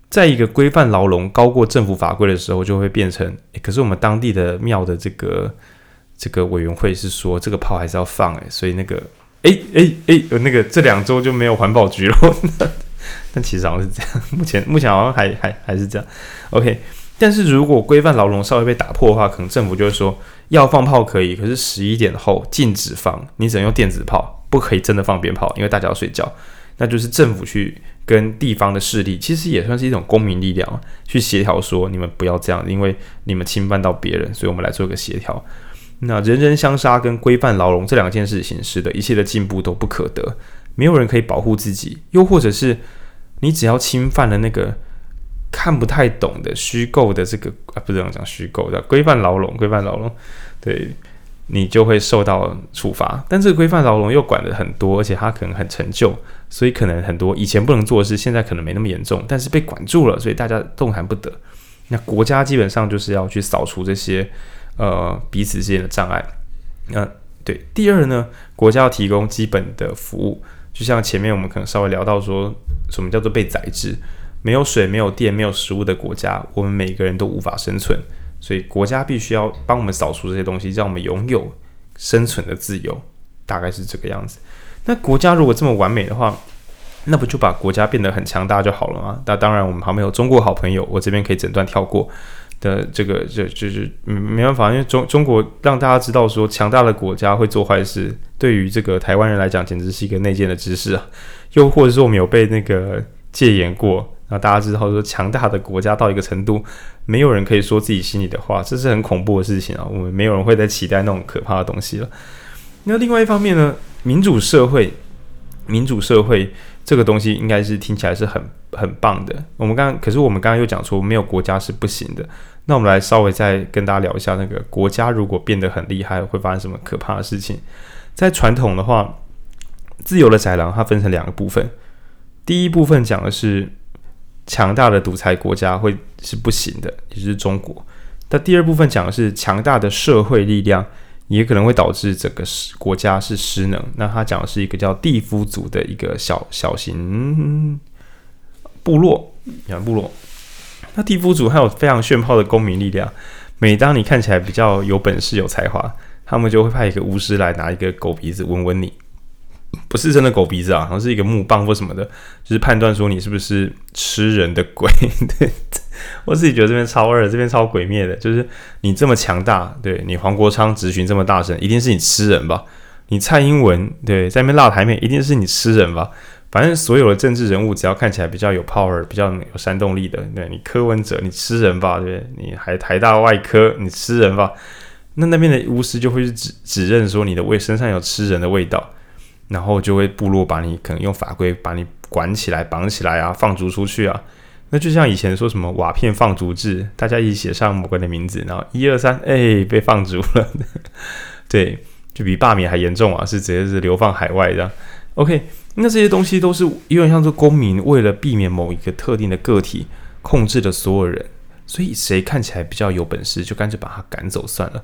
在一个规范牢笼高过政府法规的时候，就会变成。可是我们当地的庙的这个这个委员会是说，这个炮还是要放诶，所以那个，诶诶诶，有那个这两周就没有环保局了。但其实好像是这样，目前目前好像还还还是这样。OK，但是如果规范牢笼稍微被打破的话，可能政府就会说要放炮可以，可是十一点后禁止放，你只能用电子炮，不可以真的放鞭炮，因为大家要睡觉。那就是政府去跟地方的势力，其实也算是一种公民力量，去协调说，你们不要这样，因为你们侵犯到别人，所以我们来做一个协调。那人人相杀跟规范牢笼这两件事情，使得一切的进步都不可得，没有人可以保护自己，又或者是你只要侵犯了那个看不太懂的虚构的这个啊，不是这样讲虚构的规范牢笼，规范牢笼，对。你就会受到处罚，但这个规范牢笼又管得很多，而且它可能很陈旧，所以可能很多以前不能做的事，现在可能没那么严重，但是被管住了，所以大家动弹不得。那国家基本上就是要去扫除这些呃彼此之间的障碍。那、对，第二呢，国家要提供基本的服务，就像前面我们可能稍微聊到说，什么叫做被宰制？没有水、没有电、没有食物的国家，我们每个人都无法生存。所以国家必须要帮我们扫除这些东西，让我们拥有生存的自由，大概是这个样子。那国家如果这么完美的话，那不就把国家变得很强大就好了吗？那当然，我们旁边有中国好朋友，我这边可以整段跳过的这个，就就是，没办法，因为中中国让大家知道说，强大的国家会做坏事，对于这个台湾人来讲，简直是一个内建的知识啊。又或者说，我们有被那个戒严过，那大家知道说，强大的国家到一个程度，没有人可以说自己心里的话，这是很恐怖的事情啊。我们没有人会再期待那种可怕的东西了。那另外一方面呢，民主社会，民主社会。这个东西应该是听起来是很很棒的。我们刚，可是我们刚刚又讲说没有国家是不行的。那我们来稍微再跟大家聊一下，那个国家如果变得很厉害，会发生什么可怕的事情？在传统的话，自由的宅狼它分成两个部分。第一部分讲的是强大的独裁国家会是不行的，也就是中国。那第二部分讲的是强大的社会力量。也可能会导致整个国家是失能。那他讲的是一个叫地夫族的一个小小型部落，讲部落。那地夫族还有非常炫炮的公民力量。每当你看起来比较有本事、有才华，他们就会派一个巫师来拿一个狗鼻子闻闻你。不是真的狗鼻子啊，好像是一个木棒或什么的，就是判断说你是不是吃人的鬼。对，我自己觉得这边超二，这边超鬼灭的，就是你这么强大，对你黄国昌执询这么大声，一定是你吃人吧？你蔡英文对在那边辣台妹，一定是你吃人吧？反正所有的政治人物，只要看起来比较有 power、比较有煽动力的，对你柯文哲，你吃人吧？对你还台大外科，你吃人吧？那那边的巫师就会指指认说你的味身上有吃人的味道。然后就会部落把你可能用法规把你管起来绑起来啊，放逐出去啊。那就像以前说什么瓦片放逐制，大家一起写上某个人的名字，然后一二三，哎，被放逐了。对，就比罢免还严重啊，是直接是流放海外这样。OK，那这些东西都是有点像是公民为了避免某一个特定的个体控制了所有人，所以谁看起来比较有本事，就干脆把他赶走算了。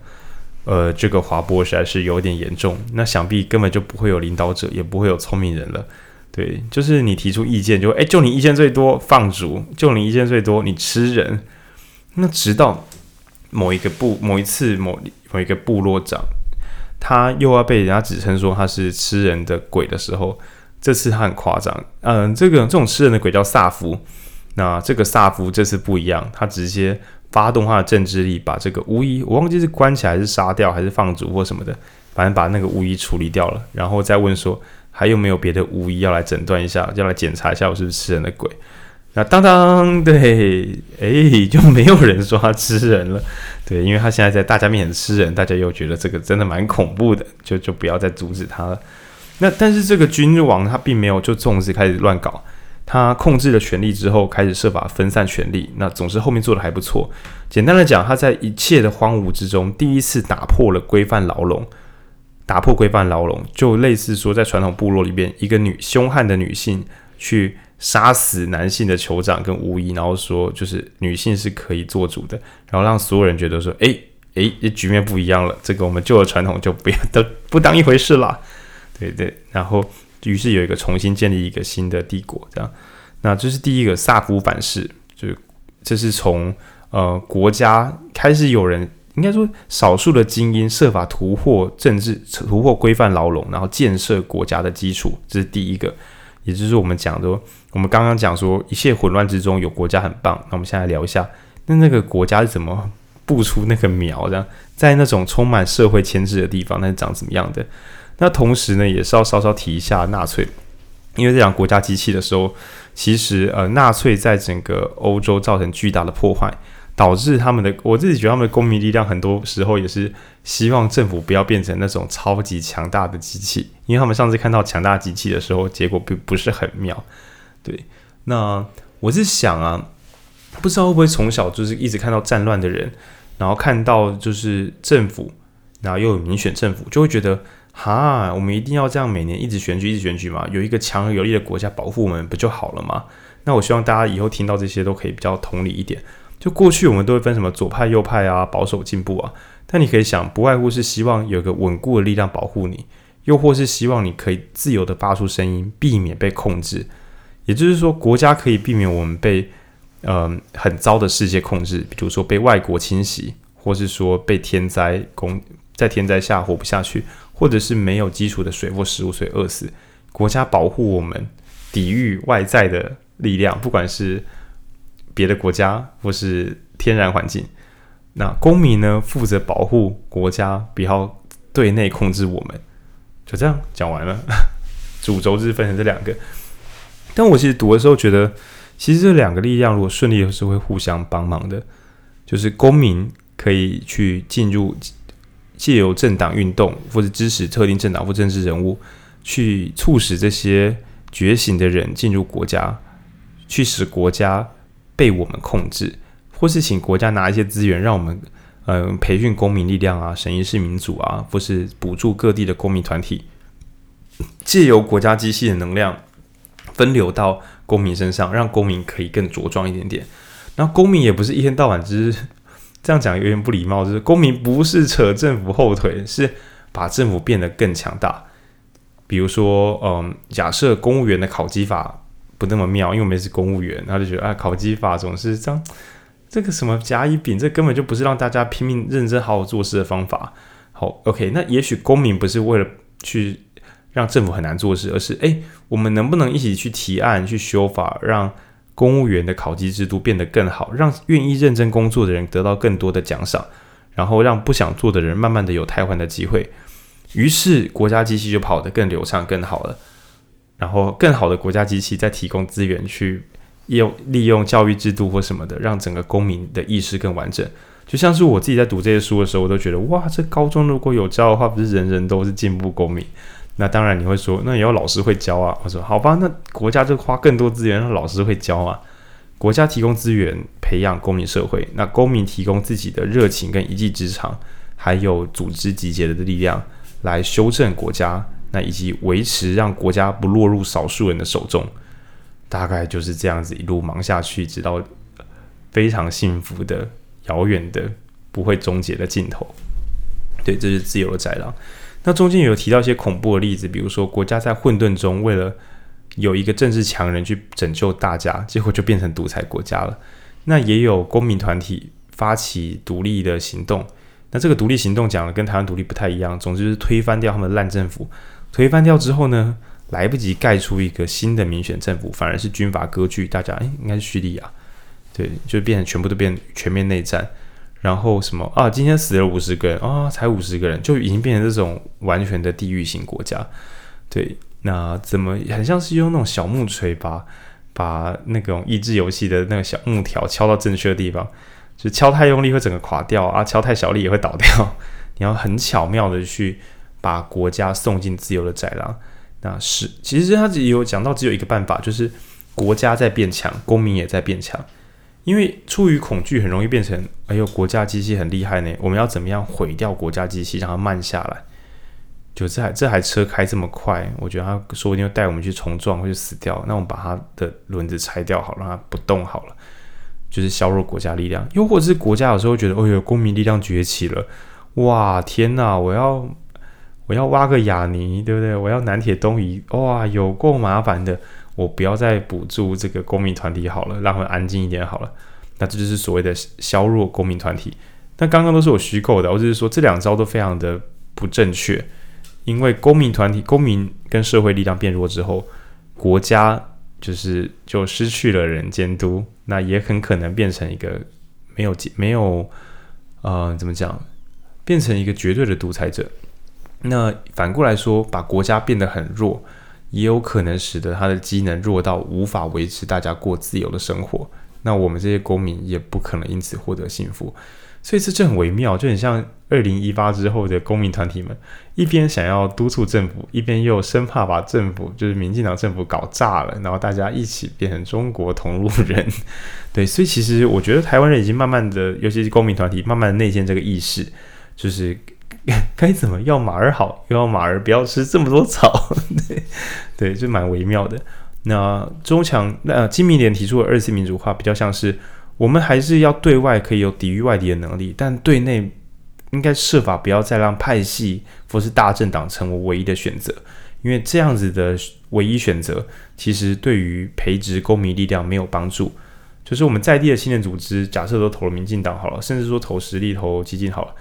呃，这个滑坡实在是有点严重，那想必根本就不会有领导者，也不会有聪明人了。对，就是你提出意见就，就哎，就你意见最多，放逐；就你意见最多，你吃人。那直到某一个部、某一次、某某一个部落长，他又要被人家指称说他是吃人的鬼的时候，这次他很夸张。嗯，这个这种吃人的鬼叫萨夫。那这个萨夫这次不一样，他直接。发动他的政治力，把这个巫医，我忘记是关起来还是杀掉，还是放逐或什么的，反正把那个巫医处理掉了，然后再问说还有没有别的巫医要来诊断一下，要来检查一下我是不是吃人的鬼。那当当，对，诶，就没有人说他吃人了，对，因为他现在在大家面前吃人，大家又觉得这个真的蛮恐怖的，就就不要再阻止他了。那但是这个君王他并没有就从此开始乱搞。他控制了权力之后，开始设法分散权力。那总之后面做的还不错。简单的讲，他在一切的荒芜之中，第一次打破了规范牢笼。打破规范牢笼，就类似说，在传统部落里边，一个女凶悍的女性去杀死男性的酋长跟巫医，然后说就是女性是可以做主的，然后让所有人觉得说，诶诶，局面不一样了，这个我们旧的传统就不要都不当一回事了。对对，然后。于是有一个重新建立一个新的帝国，这样，那这是第一个萨夫反噬，就是这是从呃国家开始有人应该说少数的精英设法突破政治、突破规范牢笼，然后建设国家的基础，这是第一个，也就是我们讲的，我们刚刚讲说一切混乱之中有国家很棒，那我们现在聊一下，那那个国家是怎么布出那个苗，这样在那种充满社会牵制的地方，那是长怎么样的？那同时呢，也是要稍稍提一下纳粹，因为在讲国家机器的时候，其实呃，纳粹在整个欧洲造成巨大的破坏，导致他们的，我自己觉得他们的公民力量很多时候也是希望政府不要变成那种超级强大的机器，因为他们上次看到强大机器的时候，结果并不是很妙。对，那我是想啊，不知道会不会从小就是一直看到战乱的人，然后看到就是政府，然后又有民选政府，就会觉得。哈，我们一定要这样每年一直选举，一直选举嘛？有一个强而有力的国家保护我们，不就好了吗？那我希望大家以后听到这些都可以比较同理一点。就过去我们都会分什么左派、右派啊，保守、进步啊。但你可以想，不外乎是希望有一个稳固的力量保护你，又或是希望你可以自由地发出声音，避免被控制。也就是说，国家可以避免我们被嗯、很糟的世界控制，比如说被外国侵袭，或是说被天灾攻。在天灾下活不下去，或者是没有基础的水或食物，所以饿死。国家保护我们，抵御外在的力量，不管是别的国家或是天然环境。那公民呢，负责保护国家，不要对内控制我们。就这样讲完了，主轴是分成这两个。但我其实读的时候觉得，其实这两个力量如果顺利是会互相帮忙的，就是公民可以去进入，借由政党运动或者支持特定政党或政治人物，去促使这些觉醒的人进入国家，去使国家被我们控制。或是请国家拿一些资源，让我们嗯、培训公民力量啊，审议式民主啊，或是补助各地的公民团体，借由国家机器的能量分流到公民身上，让公民可以更茁壮一点点。那公民也不是一天到晚只是这样讲，有点不礼貌，就是公民不是扯政府后腿，是把政府变得更强大。比如说，嗯，假设公务员的考绩法不那么妙，因为我们是公务员，他就觉得啊，考绩法总是这样。这个什么甲乙丙，这根本就不是让大家拼命认真好好做事的方法。好，OK，那也许公民不是为了去让政府很难做事，而是诶，我们能不能一起去提案、去修法，让公务员的考绩制度变得更好，让愿意认真工作的人得到更多的奖赏，然后让不想做的人慢慢的有汰换的机会。于是国家机器就跑得更流畅、更好了。然后更好的国家机器再提供资源去。用利用教育制度或什么的，让整个公民的意识更完整。就像是我自己在读这些书的时候，我都觉得哇，这高中如果有教的话，不是人人都是进步公民？那当然你会说，那也要老师会教啊。我说好吧，那国家就花更多资源让老师会教啊。国家提供资源培养公民社会，那公民提供自己的热情跟一技之长，还有组织集结的力量来修正国家，那以及维持让国家不落入少数人的手中。大概就是这样子一路忙下去，直到非常幸福的、遥远的、不会终结的尽头。对，这是自由的宰狼。那中间有提到一些恐怖的例子，比如说国家在混沌中为了有一个政治强人去拯救大家，结果就变成独裁国家了。那也有公民团体发起独立的行动，那这个独立行动讲的跟台湾独立不太一样，总之是推翻掉他们的烂政府。推翻掉之后呢，来不及盖出一个新的民选政府，反而是军阀割据，大家哎，应该是叙利亚，对，就变成全部都变全面内战，然后什么啊，今天死了五十个人啊，才五十个人，就已经变成这种完全的地狱型国家，对，那怎么很像是用那种小木锤把把那种益智游戏的那个小木条敲到正确的地方，就敲太用力会整个垮掉啊，敲太小力也会倒掉，你要很巧妙的去把国家送进自由的宰狼。那是，其实他有讲到只有一个办法，就是国家在变强，公民也在变强。因为出于恐惧，很容易变成哎呦，国家机器很厉害呢，我们要怎么样毁掉国家机器，让它慢下来？就这台这台车开这么快，我觉得它说不定要带我们去冲撞或者死掉。那我们把它的轮子拆掉，好，让它不动好了，就是削弱国家力量。又或者是国家有时候觉得，哦呦，公民力量崛起了，哇，天哪，我要。我要挖个雅泥，对不对？我要南铁东移，哇，有够麻烦的。我不要再补助这个公民团体好了，让他们安静一点好了。那这就是所谓的削弱公民团体。那刚刚都是我虚构的，我只是说这两招都非常的不正确。因为公民团体、公民跟社会力量变弱之后，国家就是就失去了人监督，那也很可能变成一个没有没有呃怎么讲，变成一个绝对的独裁者。那反过来说，把国家变得很弱，也有可能使得它的机能弱到无法维持大家过自由的生活。那我们这些公民也不可能因此获得幸福。所以这就很微妙，就很像二零一八之后的公民团体们，一边想要督促政府，一边又生怕把政府，就是民进党政府搞炸了，然后大家一起变成中国同路人。对，所以其实我觉得台湾人已经慢慢的，尤其是公民团体，慢慢的内建这个意识，就是。该怎么要马儿好，又要马儿不要吃这么多草，对对，就蛮微妙的。那中强那金明联提出的二次民主化，比较像是我们还是要对外可以有抵御外敌的能力，但对内应该设法不要再让派系或是大政党成为唯一的选择，因为这样子的唯一选择，其实对于培植公民力量没有帮助。就是我们在地的青年组织，假设都投了民进党好了，甚至说投实力投基金好了。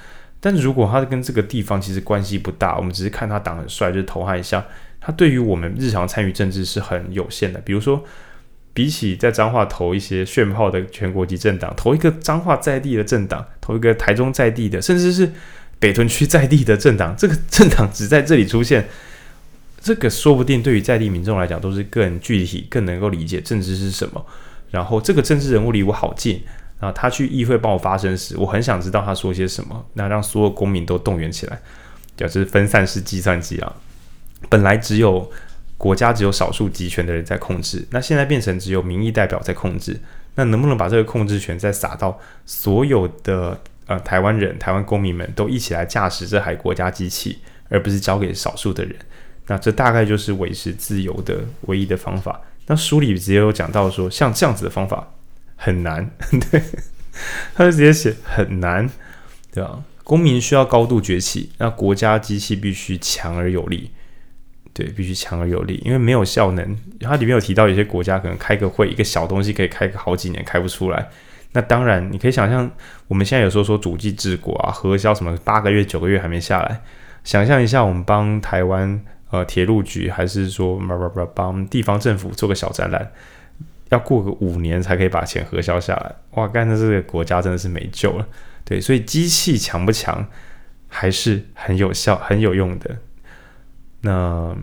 但如果他跟这个地方其实关系不大，我们只是看他党很帅，就是投他一下，他对于我们日常参与政治是很有限的。比如说，比起在彰化投一些炫炮的全国级政党，投一个彰化在地的政党，投一个台中在地的，甚至是北屯区在地的政党，这个政党只在这里出现，这个说不定对于在地民众来讲都是更具体、更能够理解政治是什么。然后这个政治人物离我好近。啊，他去议会帮我发声时，我很想知道他说些什么。那让所有公民都动员起来，就是分散式计算机啊。本来只有国家只有少数集权的人在控制，那现在变成只有民意代表在控制。那能不能把这个控制权再撒到所有的呃台湾人、台湾公民们都一起来驾驶这台国家机器，而不是交给少数的人？那这大概就是维持自由的唯一的方法。那书里直接有讲到说，像这样子的方法。很难，对，他就直接写很难，对吧？公民需要高度崛起，那国家机器必须强而有力，对，必须强而有力，因为没有效能。它里面有提到，有些国家可能开个会，一个小东西可以开个好几年，开不出来。那当然，你可以想象，我们现在有时候说主计治国啊，核销什么八个月、九个月还没下来，想象一下，我们帮台湾呃铁路局，还是说帮地方政府做个小展览。要过个五年才可以把钱核销下来，哇！干的这个国家真的是没救了。对，所以机器强不强还是很有效、很有用的。那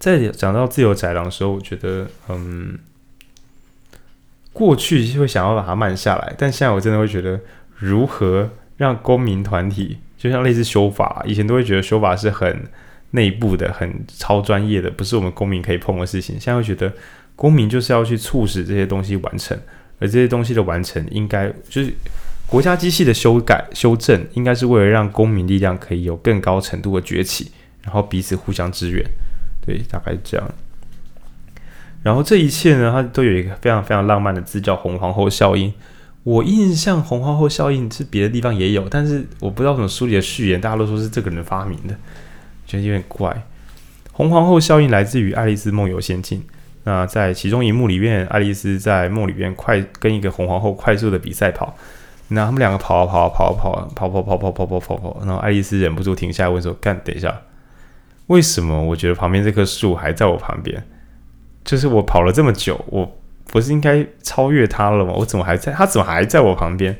在讲到自由宅廊的时候，我觉得，嗯，过去会想要把它慢下来，但现在我真的会觉得，如何让公民团体，就像类似修法，以前都会觉得修法是很内部的、很超专业的，不是我们公民可以碰的事情。现在会觉得。公民就是要去促使这些东西完成，而这些东西的完成，应该就是国家机器的修改、修正，应该是为了让公民力量可以有更高程度的崛起，然后彼此互相支援。对，大概是这样。然后这一切呢，它都有一个非常非常浪漫的字，叫“红皇后效应”。我印象“红皇后效应”是别的地方也有，但是我不知道怎么书里的序言，大家都说是这个人发明的，觉得有点怪。红皇后效应来自于《爱丽丝梦游仙境》。那在其中一幕里面，爱丽丝在梦里边快跟一个红皇后快速的比赛跑，那他们两个跑啊跑啊跑啊跑啊跑跑跑跑跑跑跑跑，然后爱丽丝忍不住停下来问说：“干，等一下，为什么我觉得旁边这棵树还在我旁边？就是我跑了这么久，我不是应该超越他了吗？我怎么还在？他怎么还在我旁边？”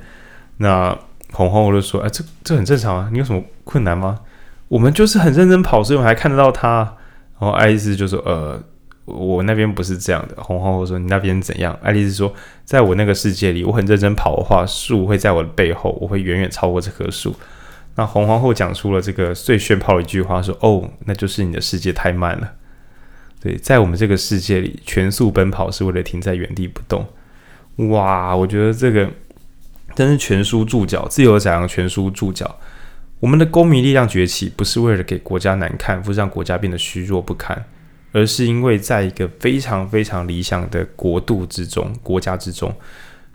那红皇后就说：“哎，这这很正常啊，你有什么困难吗？我们就是很认真跑，所以我还看得到他。”然后爱丽丝就说：“呃。”我那边不是这样的。红皇后说：“你那边怎样？”爱丽丝说：“在我那个世界里，我很认真跑的话，树会在我的背后，我会远远超过这棵树。”那红皇后讲出了这个最炫炮的一句话：“说哦，那就是你的世界太慢了。对，在我们这个世界里，全速奔跑是为了停在原地不动。”哇，我觉得这个真是全书注脚，自由宅廊全书注脚。我们的公民力量崛起，不是为了给国家难看，不是让国家变得虚弱不堪。而是因为在一个非常非常理想的国度之中、国家之中，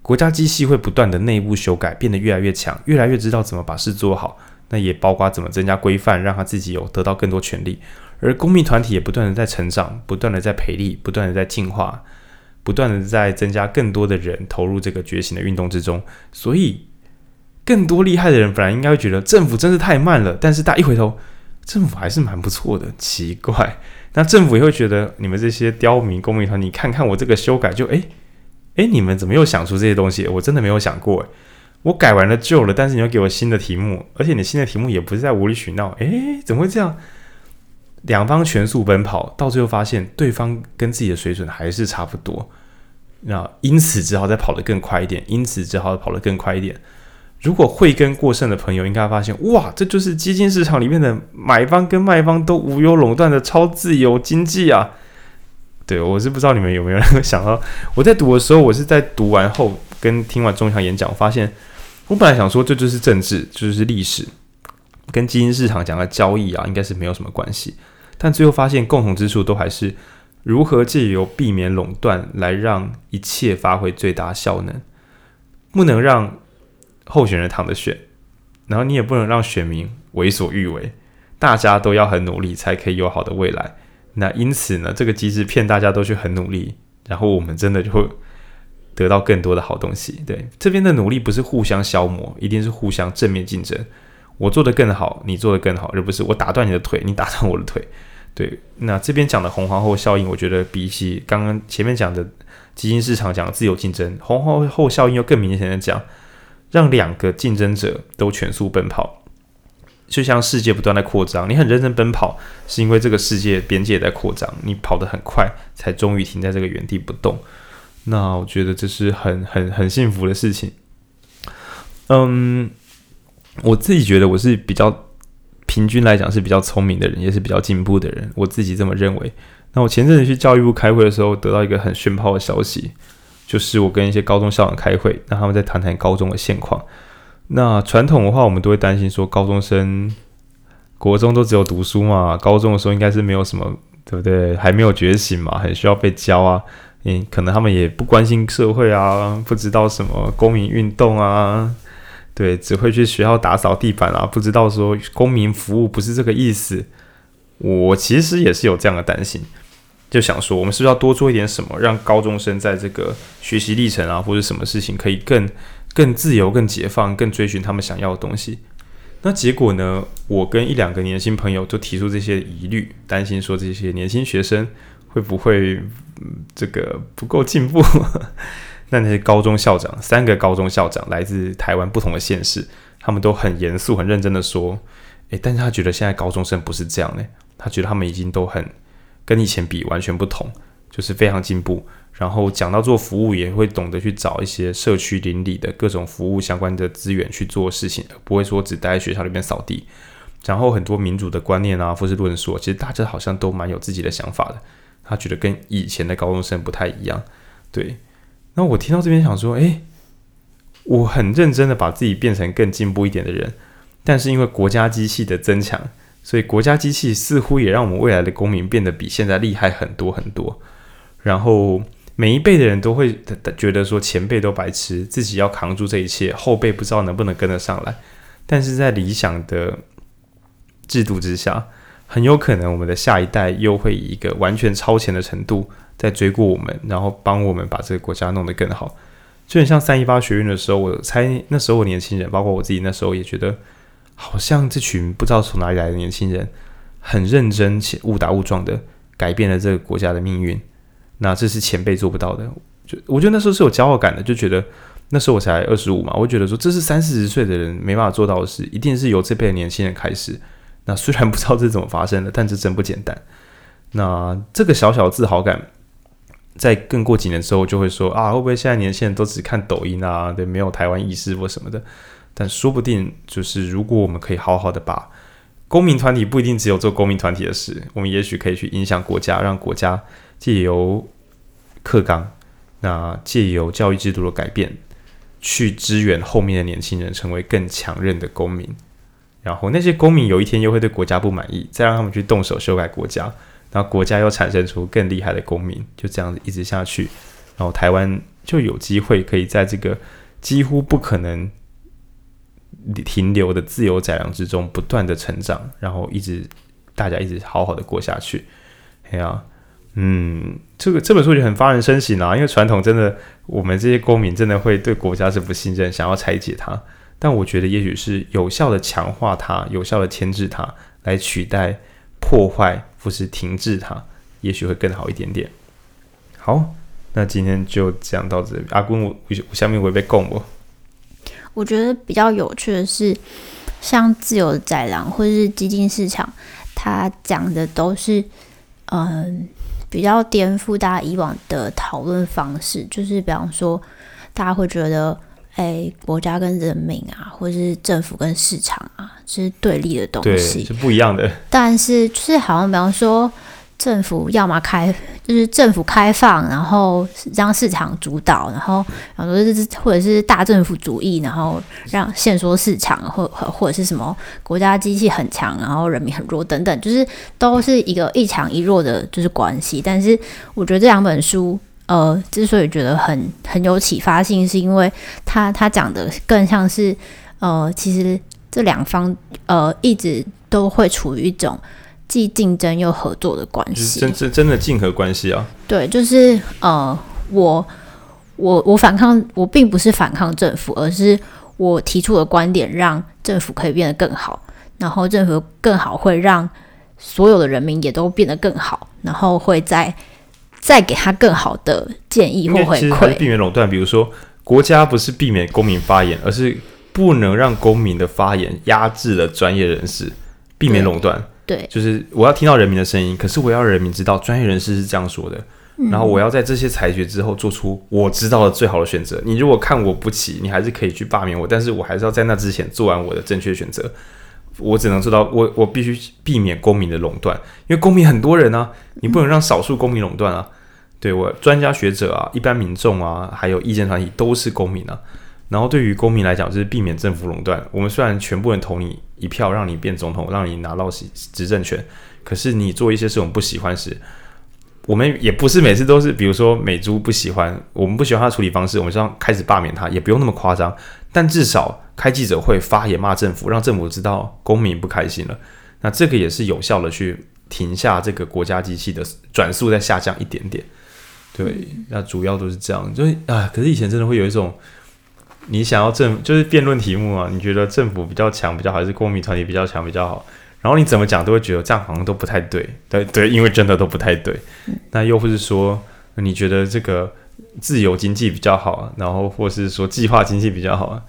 国家机器会不断的内部修改，变得越来越强，越来越知道怎么把事做好。那也包括怎么增加规范，让他自己有得到更多权利。而公民团体也不断的在成长，不断的在培力，不断的在进化，不断的在增加更多的人投入这个觉醒的运动之中。所以，更多厉害的人本来应该会觉得政府真是太慢了，但是大一回头，政府还是蛮不错的。奇怪。那政府也会觉得你们这些刁民公民团，你看看我这个修改就诶诶，你们怎么又想出这些东西？我真的没有想过诶，我改完了旧了，但是你又给我新的题目，而且你新的题目也不是在无理取闹，诶，怎么会这样？两方全速奔跑，到最后发现对方跟自己的水准还是差不多，那因此只好再跑得更快一点，因此只好跑得更快一点。如果慧根过剩的朋友应该发现，哇，这就是基金市场里面的买方跟卖方都无忧垄断的超自由经济啊！对，我是不知道你们有没有想到，我在读的时候，我是在读完后跟听完钟强演讲，我发现我本来想说这就是政治，就是历史，跟基金市场讲的交易啊，应该是没有什么关系，但最后发现共同之处都还是如何借由避免垄断来让一切发挥最大效能，不能让。候选人躺着选，然后你也不能让选民为所欲为，大家都要很努力才可以有好的未来。那因此呢，这个机制骗大家都去很努力，然后我们真的就会得到更多的好东西。对，这边的努力不是互相消磨，一定是互相正面竞争。我做得更好，你做得更好，而不是我打断你的腿，你打断我的腿。对，那这边讲的红皇后效应，我觉得比起刚刚前面讲的基金市场讲的自由竞争，红皇后效应又更明显的讲，让两个竞争者都全速奔跑，就像世界不断在扩张，你很认真奔跑，是因为这个世界边界在扩张，你跑得很快，才终于停在这个原地不动。那我觉得这是很很很幸福的事情。嗯，我自己觉得我是比较。平均来讲是比较聪明的人，也是比较进步的人，我自己这么认为。那我前阵子去教育部开会的时候，得到一个很炫炮的消息，就是我跟一些高中校长开会，那他们在谈谈高中的现况。那传统的话，我们都会担心说，高中生国中都只有读书嘛，高中的时候应该是没有什么，对不对？还没有觉醒嘛，很需要被教啊。嗯，可能他们也不关心社会啊，不知道什么公民运动啊。对，只会去学校打扫地板啊，不知道说公民服务不是这个意思。我其实也是有这样的担心，就想说，我们是不是要多做一点什么，让高中生在这个学习历程啊，或者什么事情可以更更自由、更解放、更追寻他们想要的东西。那结果呢，我跟一两个年轻朋友就提出这些疑虑，担心说这些年轻学生会不会这个不够进步。那那些高中校长，三个高中校长来自台湾不同的县市，他们都很严肃、很认真的说：“诶，但是他觉得现在高中生不是这样的，他觉得他们已经都很跟以前比完全不同，就是非常进步。然后讲到做服务，也会懂得去找一些社区邻里的各种服务相关的资源去做事情，不会说只待在学校里面扫地。然后很多民主的观念啊，或是论述，其实大家好像都蛮有自己的想法的。他觉得跟以前的高中生不太一样，对。”那我听到这边想说，诶，我很认真的把自己变成更进步一点的人，但是因为国家机器的增强，所以国家机器似乎也让我们未来的公民变得比现在厉害很多很多。然后每一辈的人都会觉得说前辈都白痴，自己要扛住这一切，后辈不知道能不能跟得上来。但是在理想的制度之下，很有可能我们的下一代又会以一个完全超前的程度。在追过我们，然后帮我们把这个国家弄得更好，就很像三一八学运的时候，我猜那时候我年轻人，包括我自己那时候也觉得，好像这群不知道从哪里来的年轻人，很认真且误打误撞的改变了这个国家的命运。那这是前辈做不到的，就我觉得那时候是有骄傲感的，就觉得那时候我才二十五嘛，我觉得说这是三四十岁的人没办法做到的事，一定是由这辈的年轻人开始。那虽然不知道这是怎么发生的，但这真不简单。那这个小小的自豪感。在更过几年之后，就会说啊，会不会现在年轻人都只看抖音啊？对，没有台湾意识或什么的。但说不定，就是如果我们可以好好的把公民团体不一定只有做公民团体的事，我们也许可以去影响国家，让国家借由课纲，那借由教育制度的改变，去支援后面的年轻人成为更强韧的公民。然后那些公民有一天又会对国家不满意，再让他们去动手修改国家。然后国家又产生出更厉害的公民，就这样子一直下去，然后台湾就有机会可以在这个几乎不可能停留的自由载量之中不断的成长，然后一直大家一直好好的过下去。哎呀，嗯，这个这本书就很发人深省啊，因为传统真的我们这些公民真的会对国家是不信任，想要拆解它，但我觉得也许是有效的强化它，有效的牵制它，来取代破坏。或是停滞它，也许会更好一点点。好，那今天就讲到这里。阿公，我我下面会被供我。我觉得比较有趣的是，像自由载量或者是基金市场，它讲的都是嗯比较颠覆大家以往的讨论方式，就是比方说，大家会觉得。哎，国家跟人民啊，或者是政府跟市场啊，是对立的东西，是不一样的。但是就是好像，比方说，政府要么开，就是政府开放，然后让市场主导，然后，然后就是或者是大政府主义，然后让限缩市场，或或者是什么国家机器很强，然后人民很弱等等，就是都是一个一强一弱的，就是关系。但是我觉得这两本书。呃，之所以觉得很很有启发性，是因为他他讲的更像是，呃，其实这两方呃一直都会处于一种既竞争又合作的关系，真真真的竞合关系啊。对，就是呃，我我我反抗，我并不是反抗政府，而是我提出的观点让政府可以变得更好，然后政府更好会让所有的人民也都变得更好，然后会再再给他更好的建议或回馈，避免垄断。比如说，国家不是避免公民发言，而是不能让公民的发言压制了专业人士，避免垄断。对，就是我要听到人民的声音，可是我要人民知道专业人士是这样说的。然后我要在这些裁决之后做出我知道的最好的选择。你如果看我不起，你还是可以去罢免我，但是我还是要在那之前做完我的正确选择。我只能做到，我我必须避免公民的垄断，因为公民很多人啊，你不能让少数公民垄断啊。对，我专家学者啊，一般民众啊，还有意见团体都是公民啊。然后对于公民来讲，就是避免政府垄断。我们虽然全部人投你一票，让你变总统，让你拿到执政权，可是你做一些事我们不喜欢时。我们也不是每次都是，比如说美猪不喜欢，我们不喜欢他处理方式，我们就要开始罢免他，也不用那么夸张。但至少开记者会发言骂政府，让政府知道公民不开心了。那这个也是有效的去停下这个国家机器的转速在下降一点点。对，那主要都是这样。就是啊，可是以前真的会有一种，你想要政就是辩论题目啊，你觉得政府比较强比较好，还是公民团体比较强比较好？然后你怎么讲都会觉得这样好像都不太对，对对，因为真的都不太对。那又或是说你觉得这个自由经济比较好，然后或是说计划经济比较好啊？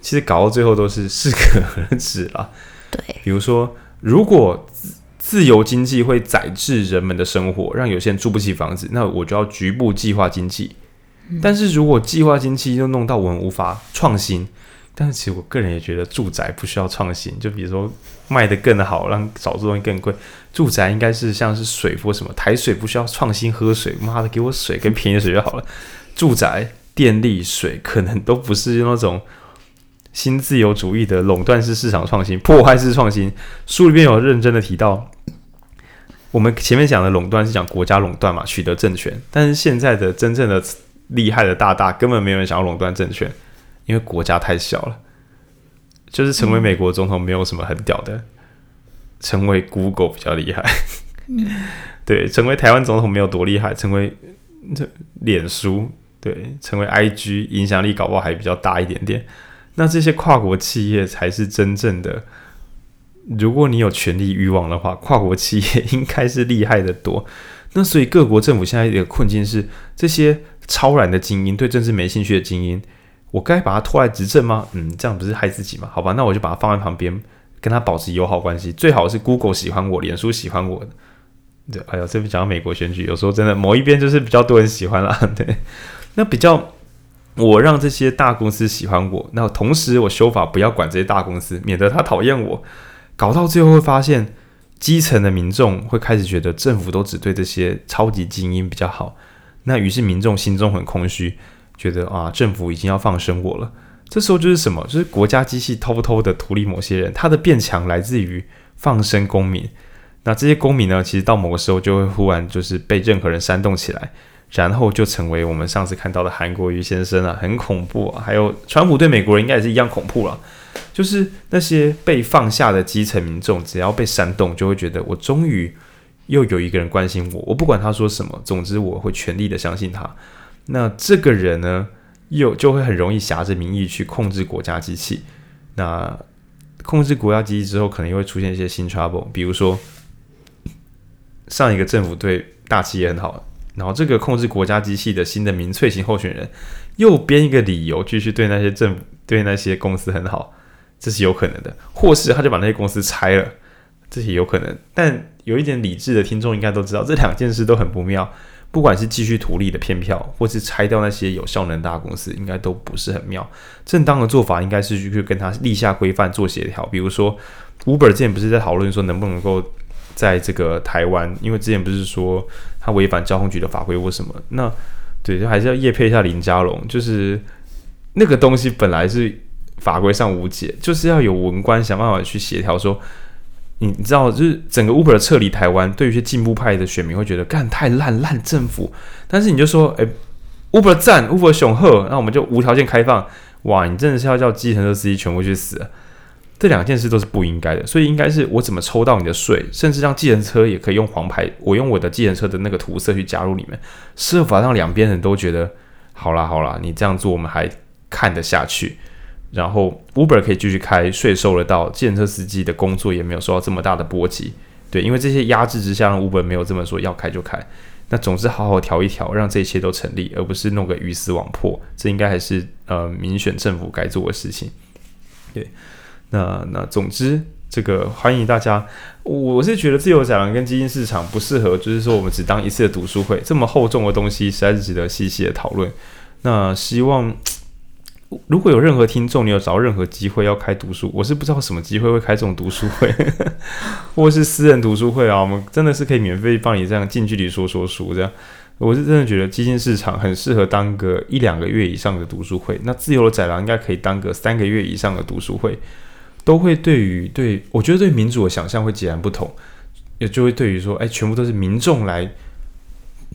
其实搞到最后都是适可而止啦。对，比如说如果自自由经济会宰制人们的生活，让有些人住不起房子，那我就要局部计划经济。但是如果计划经济又弄到我们无法创新。但是其实我个人也觉得住宅不需要创新，就比如说卖得更好，让少数东西更贵。住宅应该是像是水或什么，台水不需要创新喝水，妈的给我水跟便宜水就好了。住宅、电力、水可能都不是那种新自由主义的垄断式市场创新、破坏式创新。书里面有认真的提到，我们前面讲的垄断是讲国家垄断嘛，取得政权。但是现在的真正的厉害的大大，根本没有人想要垄断政权。因为国家太小了，就是成为美国总统没有什么很屌的，嗯、成为 Google 比较厉害。嗯、对，成为台湾总统没有多厉害，成为这脸书，对，成为 IG 影响力搞不好还比较大一点点。那这些跨国企业才是真正的，如果你有权力欲望的话，跨国企业应该是厉害的多。那所以各国政府现在一个困境是，这些超然的精英对政治没兴趣的精英。我该把他拖来执政吗？嗯，这样不是害自己吗？好吧，那我就把他放在旁边，跟他保持友好关系。最好是 Google 喜欢我，脸书喜欢我。对，哎呀，这边讲到美国选举，有时候真的某一边就是比较多人喜欢啦。对，那比较我让这些大公司喜欢我，那同时我修法不要管这些大公司，免得他讨厌我。搞到最后会发现，基层的民众会开始觉得政府都只对这些超级精英比较好，那于是民众心中很空虚。觉得啊，政府已经要放生我了。这时候就是什么？就是国家机器偷偷的图利某些人。他的变强来自于放生公民。那这些公民呢，其实到某个时候就会忽然就是被任何人煽动起来，然后就成为我们上次看到的韩国瑜先生啊，很恐怖啊。还有川普对美国人应该也是一样恐怖了。就是那些被放下的基层民众，只要被煽动，就会觉得我终于又有一个人关心我。我不管他说什么，总之我会全力的相信他。那这个人呢，又就会很容易挟着民意去控制国家机器。那控制国家机器之后，可能又会出现一些新 trouble，比如说上一个政府对大企业很好，然后这个控制国家机器的新的民粹型候选人又编一个理由继续对那些政府、对那些公司很好，这是有可能的。或是他就把那些公司拆了，这些有可能。但有一点理智的听众应该都知道，这两件事都很不妙。不管是继续图利的骗票，或是拆掉那些有效能大公司，应该都不是很妙。正当的做法应该是去跟他立下规范做协调。比如说，Uber 之前不是在讨论说能不能够在这个台湾，因为之前不是说他违反交通局的法规或什么？那对，就还是要业配一下林家龙，就是那个东西本来是法规上无解，就是要有文官想办法去协调说。你你知道，就是整个 Uber 撤离台湾，对于一些进步派的选民会觉得干太烂烂政府。但是你就说，诶 Uber 赞，Uber 雄厚，那我们就无条件开放。哇，你真的是要叫计程车司机全部去死？这两件事都是不应该的。所以应该是我怎么抽到你的税，甚至让计程车也可以用黄牌，我用我的计程车的那个涂色去加入你们，设法让两边人都觉得好啦好啦，你这样做我们还看得下去。然后 Uber 可以继续开，税收得到，计程车司机的工作也没有受到这么大的波及。对，因为这些压制之下，让 Uber 没有这么说要开就开。那总之好好调一调，让这一切都成立，而不是弄个鱼死网破。这应该还是呃民选政府该做的事情。对，那那总之这个欢迎大家。我是觉得自由载廊跟基金市场不适合，就是说我们只当一次读书会，这么厚重的东西实在是值得细细的讨论。那希望。如果有任何听众，你有找任何机会要开读书，我是不知道什么机会会开这种读书会，或是私人读书会啊，我们真的是可以免费帮你这样近距离说说书这样。我是真的觉得基金市场很适合当个一两个月以上的读书会，那自由的载廊应该可以当个三个月以上的读书会，都会对于对我觉得对民主的想象会截然不同，也就会对于说，哎，全部都是民众来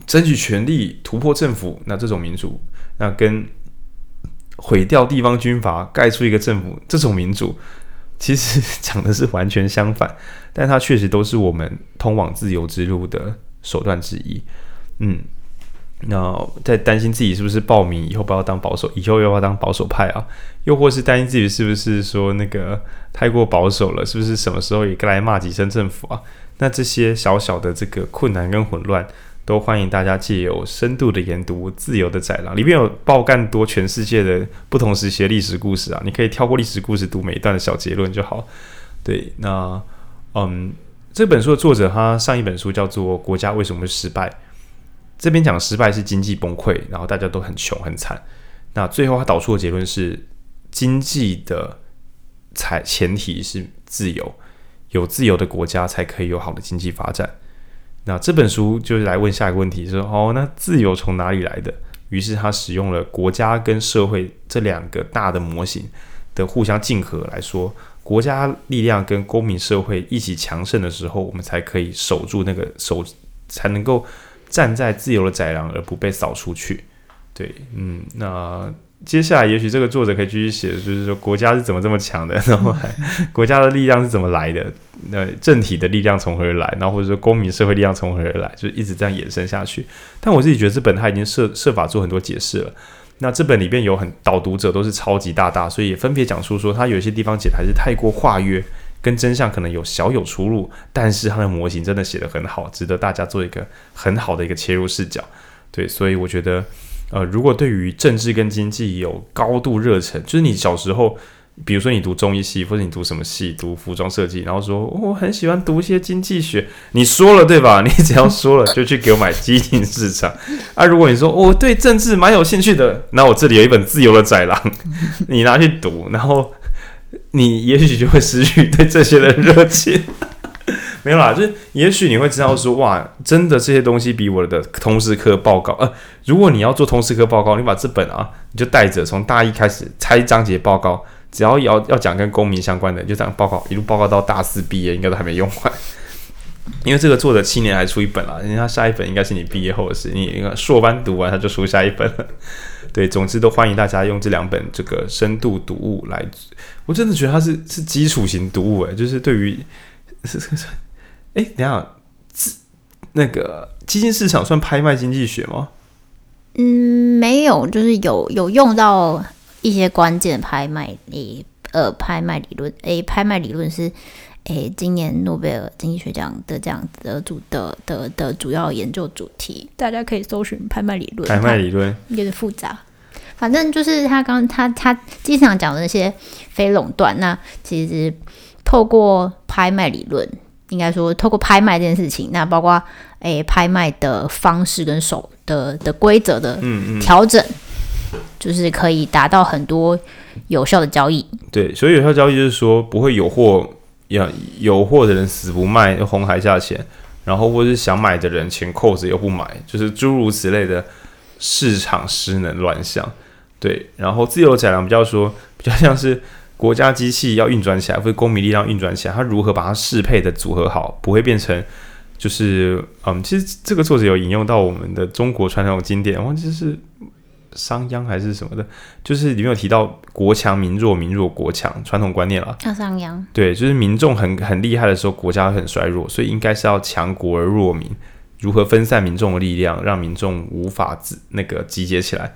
争取权利、突破政府，那这种民主，那跟。毁掉地方军阀，盖出一个政府，这种民主其实讲的是完全相反，但它确实都是我们通往自由之路的手段之一。嗯，那在担心自己是不是报名，以后不要当保守，以后又要当保守派啊？又或是担心自己是不是说那个太过保守了，是不是什么时候也该来骂几声政府啊？那这些小小的这个困难跟混乱。都欢迎大家借由深度的研读《自由的载廊》，里面有爆干多全世界的不同时期的历史故事啊！你可以跳过历史故事，读每一段的小结论就好。对，那嗯，这本书的作者他上一本书叫做《国家为什么会失败》，这边讲失败是经济崩溃，然后大家都很穷很惨。那最后他导出的结论是，经济的才前提是自由，有自由的国家才可以有好的经济发展。那这本书就是来问下一个问题，说哦，那自由从哪里来的？于是他使用了国家跟社会这两个大的模型的互相竞合来说，国家力量跟公民社会一起强盛的时候，我们才可以守住那个守，才能够站在自由的窄廊而不被扫出去。对，嗯，那。接下来，也许这个作者可以继续写，就是说国家是怎么这么强的，然后还国家的力量是怎么来的，那政体的力量从何而来，然后或者说公民社会力量从何而来，就一直这样延伸下去。但我自己觉得这本他已经设设法做很多解释了。那这本里边有很导读者都是超级大大，所以也分别讲述说他有些地方解的还是太过化约，跟真相可能有小有出入，但是他的模型真的写得很好，值得大家做一个很好的一个切入视角。对，所以我觉得。呃，如果对于政治跟经济有高度热忱，就是你小时候，比如说你读中医系，或者你读什么系，读服装设计，然后说我很喜欢读一些经济学，你说了对吧？你只要说了，就去给我买基金市场。啊，如果你说我对政治蛮有兴趣的，那我这里有一本《自由的宰狼》，你拿去读，然后你也许就会失去对这些的热情。没有啦，就是也许你会知道说，哇，真的这些东西比我的通识课报告，呃，如果你要做通识课报告，你把这本啊，你就带着从大一开始拆章节报告，只要要要讲跟公民相关的，就这样报告，一路报告到大四毕业，应该都还没用完。因为这个作者七年还出一本了，人家下一本应该是你毕业后的事，你一个硕班读完他就出下一本了。对，总之都欢迎大家用这两本这个深度读物来，我真的觉得它是是基础型读物诶，就是对于是是是。哎，等下，那个基金市场算拍卖经济学吗？嗯，没有，就是有有用到一些关键拍卖，理，呃，拍卖理论，诶，拍卖理论是，诶，今年诺贝尔经济学奖的这样子的主的的的主要研究主题，大家可以搜寻拍卖理论。拍卖理论有点复杂，反正就是他刚他他经常讲的那些非垄断，那其实透过拍卖理论。应该说，透过拍卖这件事情，那包括诶、欸、拍卖的方式跟手的的规则的调整，嗯嗯，就是可以达到很多有效的交易。对，所以有效交易就是说不会有货要有货的人死不卖，又哄抬价钱，然后或是想买的人钱扣着又不买，就是诸如此类的市场失能乱象。对，然后自由载廊比较说比较像是。国家机器要运转起来，或者公民力量运转起来，它如何把它适配的组合好，不会变成就是嗯，其实这个作者有引用到我们的中国传统经典，忘记是商鞅还是什么的，就是里面有提到国强民弱，民弱国强传统观念了。像商鞅。对，就是民众很很厉害的时候，国家很衰弱，所以应该是要强国而弱民，如何分散民众的力量，让民众无法自那个集结起来。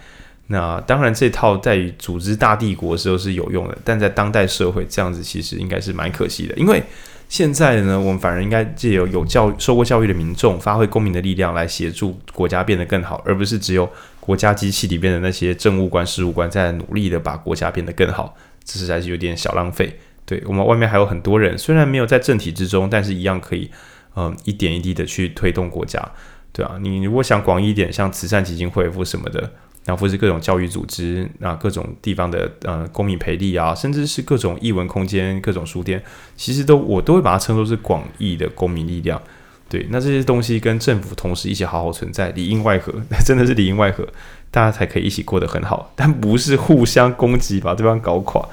那当然，这套在于组织大帝国的时候是有用的，但在当代社会这样子其实应该是蛮可惜的。因为现在呢，我们反而应该借由有教受过教育的民众，发挥公民的力量来协助国家变得更好，而不是只有国家机器里边的那些政务官、事务官在努力的把国家变得更好，这实在是有点小浪费。对，我们外面还有很多人，虽然没有在政体之中，但是一样可以，嗯，一点一滴的去推动国家。对啊，你如果想广义一点，像慈善基金会或什么的。然后或是各种教育组织，那各种地方的呃公民培力啊，甚至是各种译文空间、各种书店，其实都我都会把它称作是广义的公民力量。对，那这些东西跟政府同时一起好好存在，里应外合，那 真的是里应外合，大家才可以一起过得很好，但不是互相攻击把对方搞垮。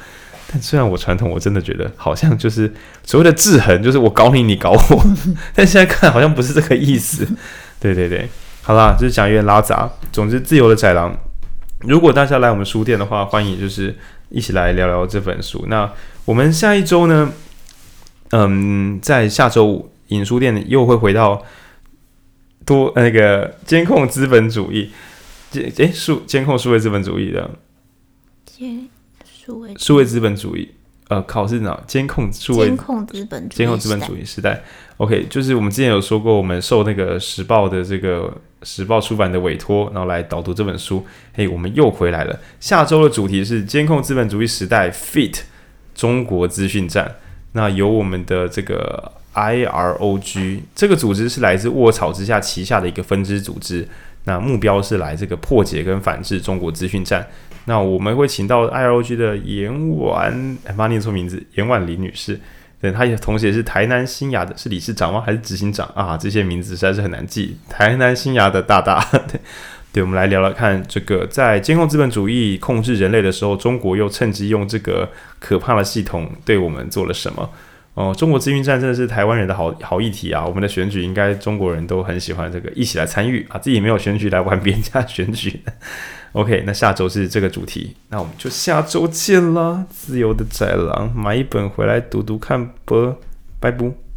但虽然我传统，我真的觉得好像就是所谓的制衡，就是我搞你，你搞我，但现在看好像不是这个意思。对 对对。好啦，就是讲有点拉杂。总之，自由的宅狼，如果大家来我们书店的话，欢迎就是一起来聊聊这本书。那我们下一周呢，嗯，在下周五，影书店又会回到多那个监控资本主义，监诶数监控数位资本主义的监数位数位资本主义。呃，考试呢？监控数位监控资本监控资本主义时代。OK，就是我们之前有说过，我们受那个时报的这个时报出版的委托，然后来导读这本书。嘿，我们又回来了。下周的主题是监控资本主义时代 FIT 中国资讯战。那由我们的这个 IROG 这个组织是来自卧草之下旗下的一个分支组织。那目标是来这个破解跟反制中国资讯战。那我们会请到 IROG 的严婉，哎，妈念错名字，严婉玲女士，对，他也同时也是台南新亚的，是理事长吗？还是执行长啊？这些名字实在是很难记。台南新亚的大大，对，对，我们来聊聊看，这个在监控资本主义控制人类的时候，中国又趁机用这个可怕的系统对我们做了什么？哦，中国资讯战真的是台湾人的好好议题啊！我们的选举应该中国人都很喜欢这个，一起来参与啊！自己没有选举来玩别人家选举。OK，那下周是这个主题，那我们就下周见啦！自由的宅狼，买一本回来读读看吧，拜拜。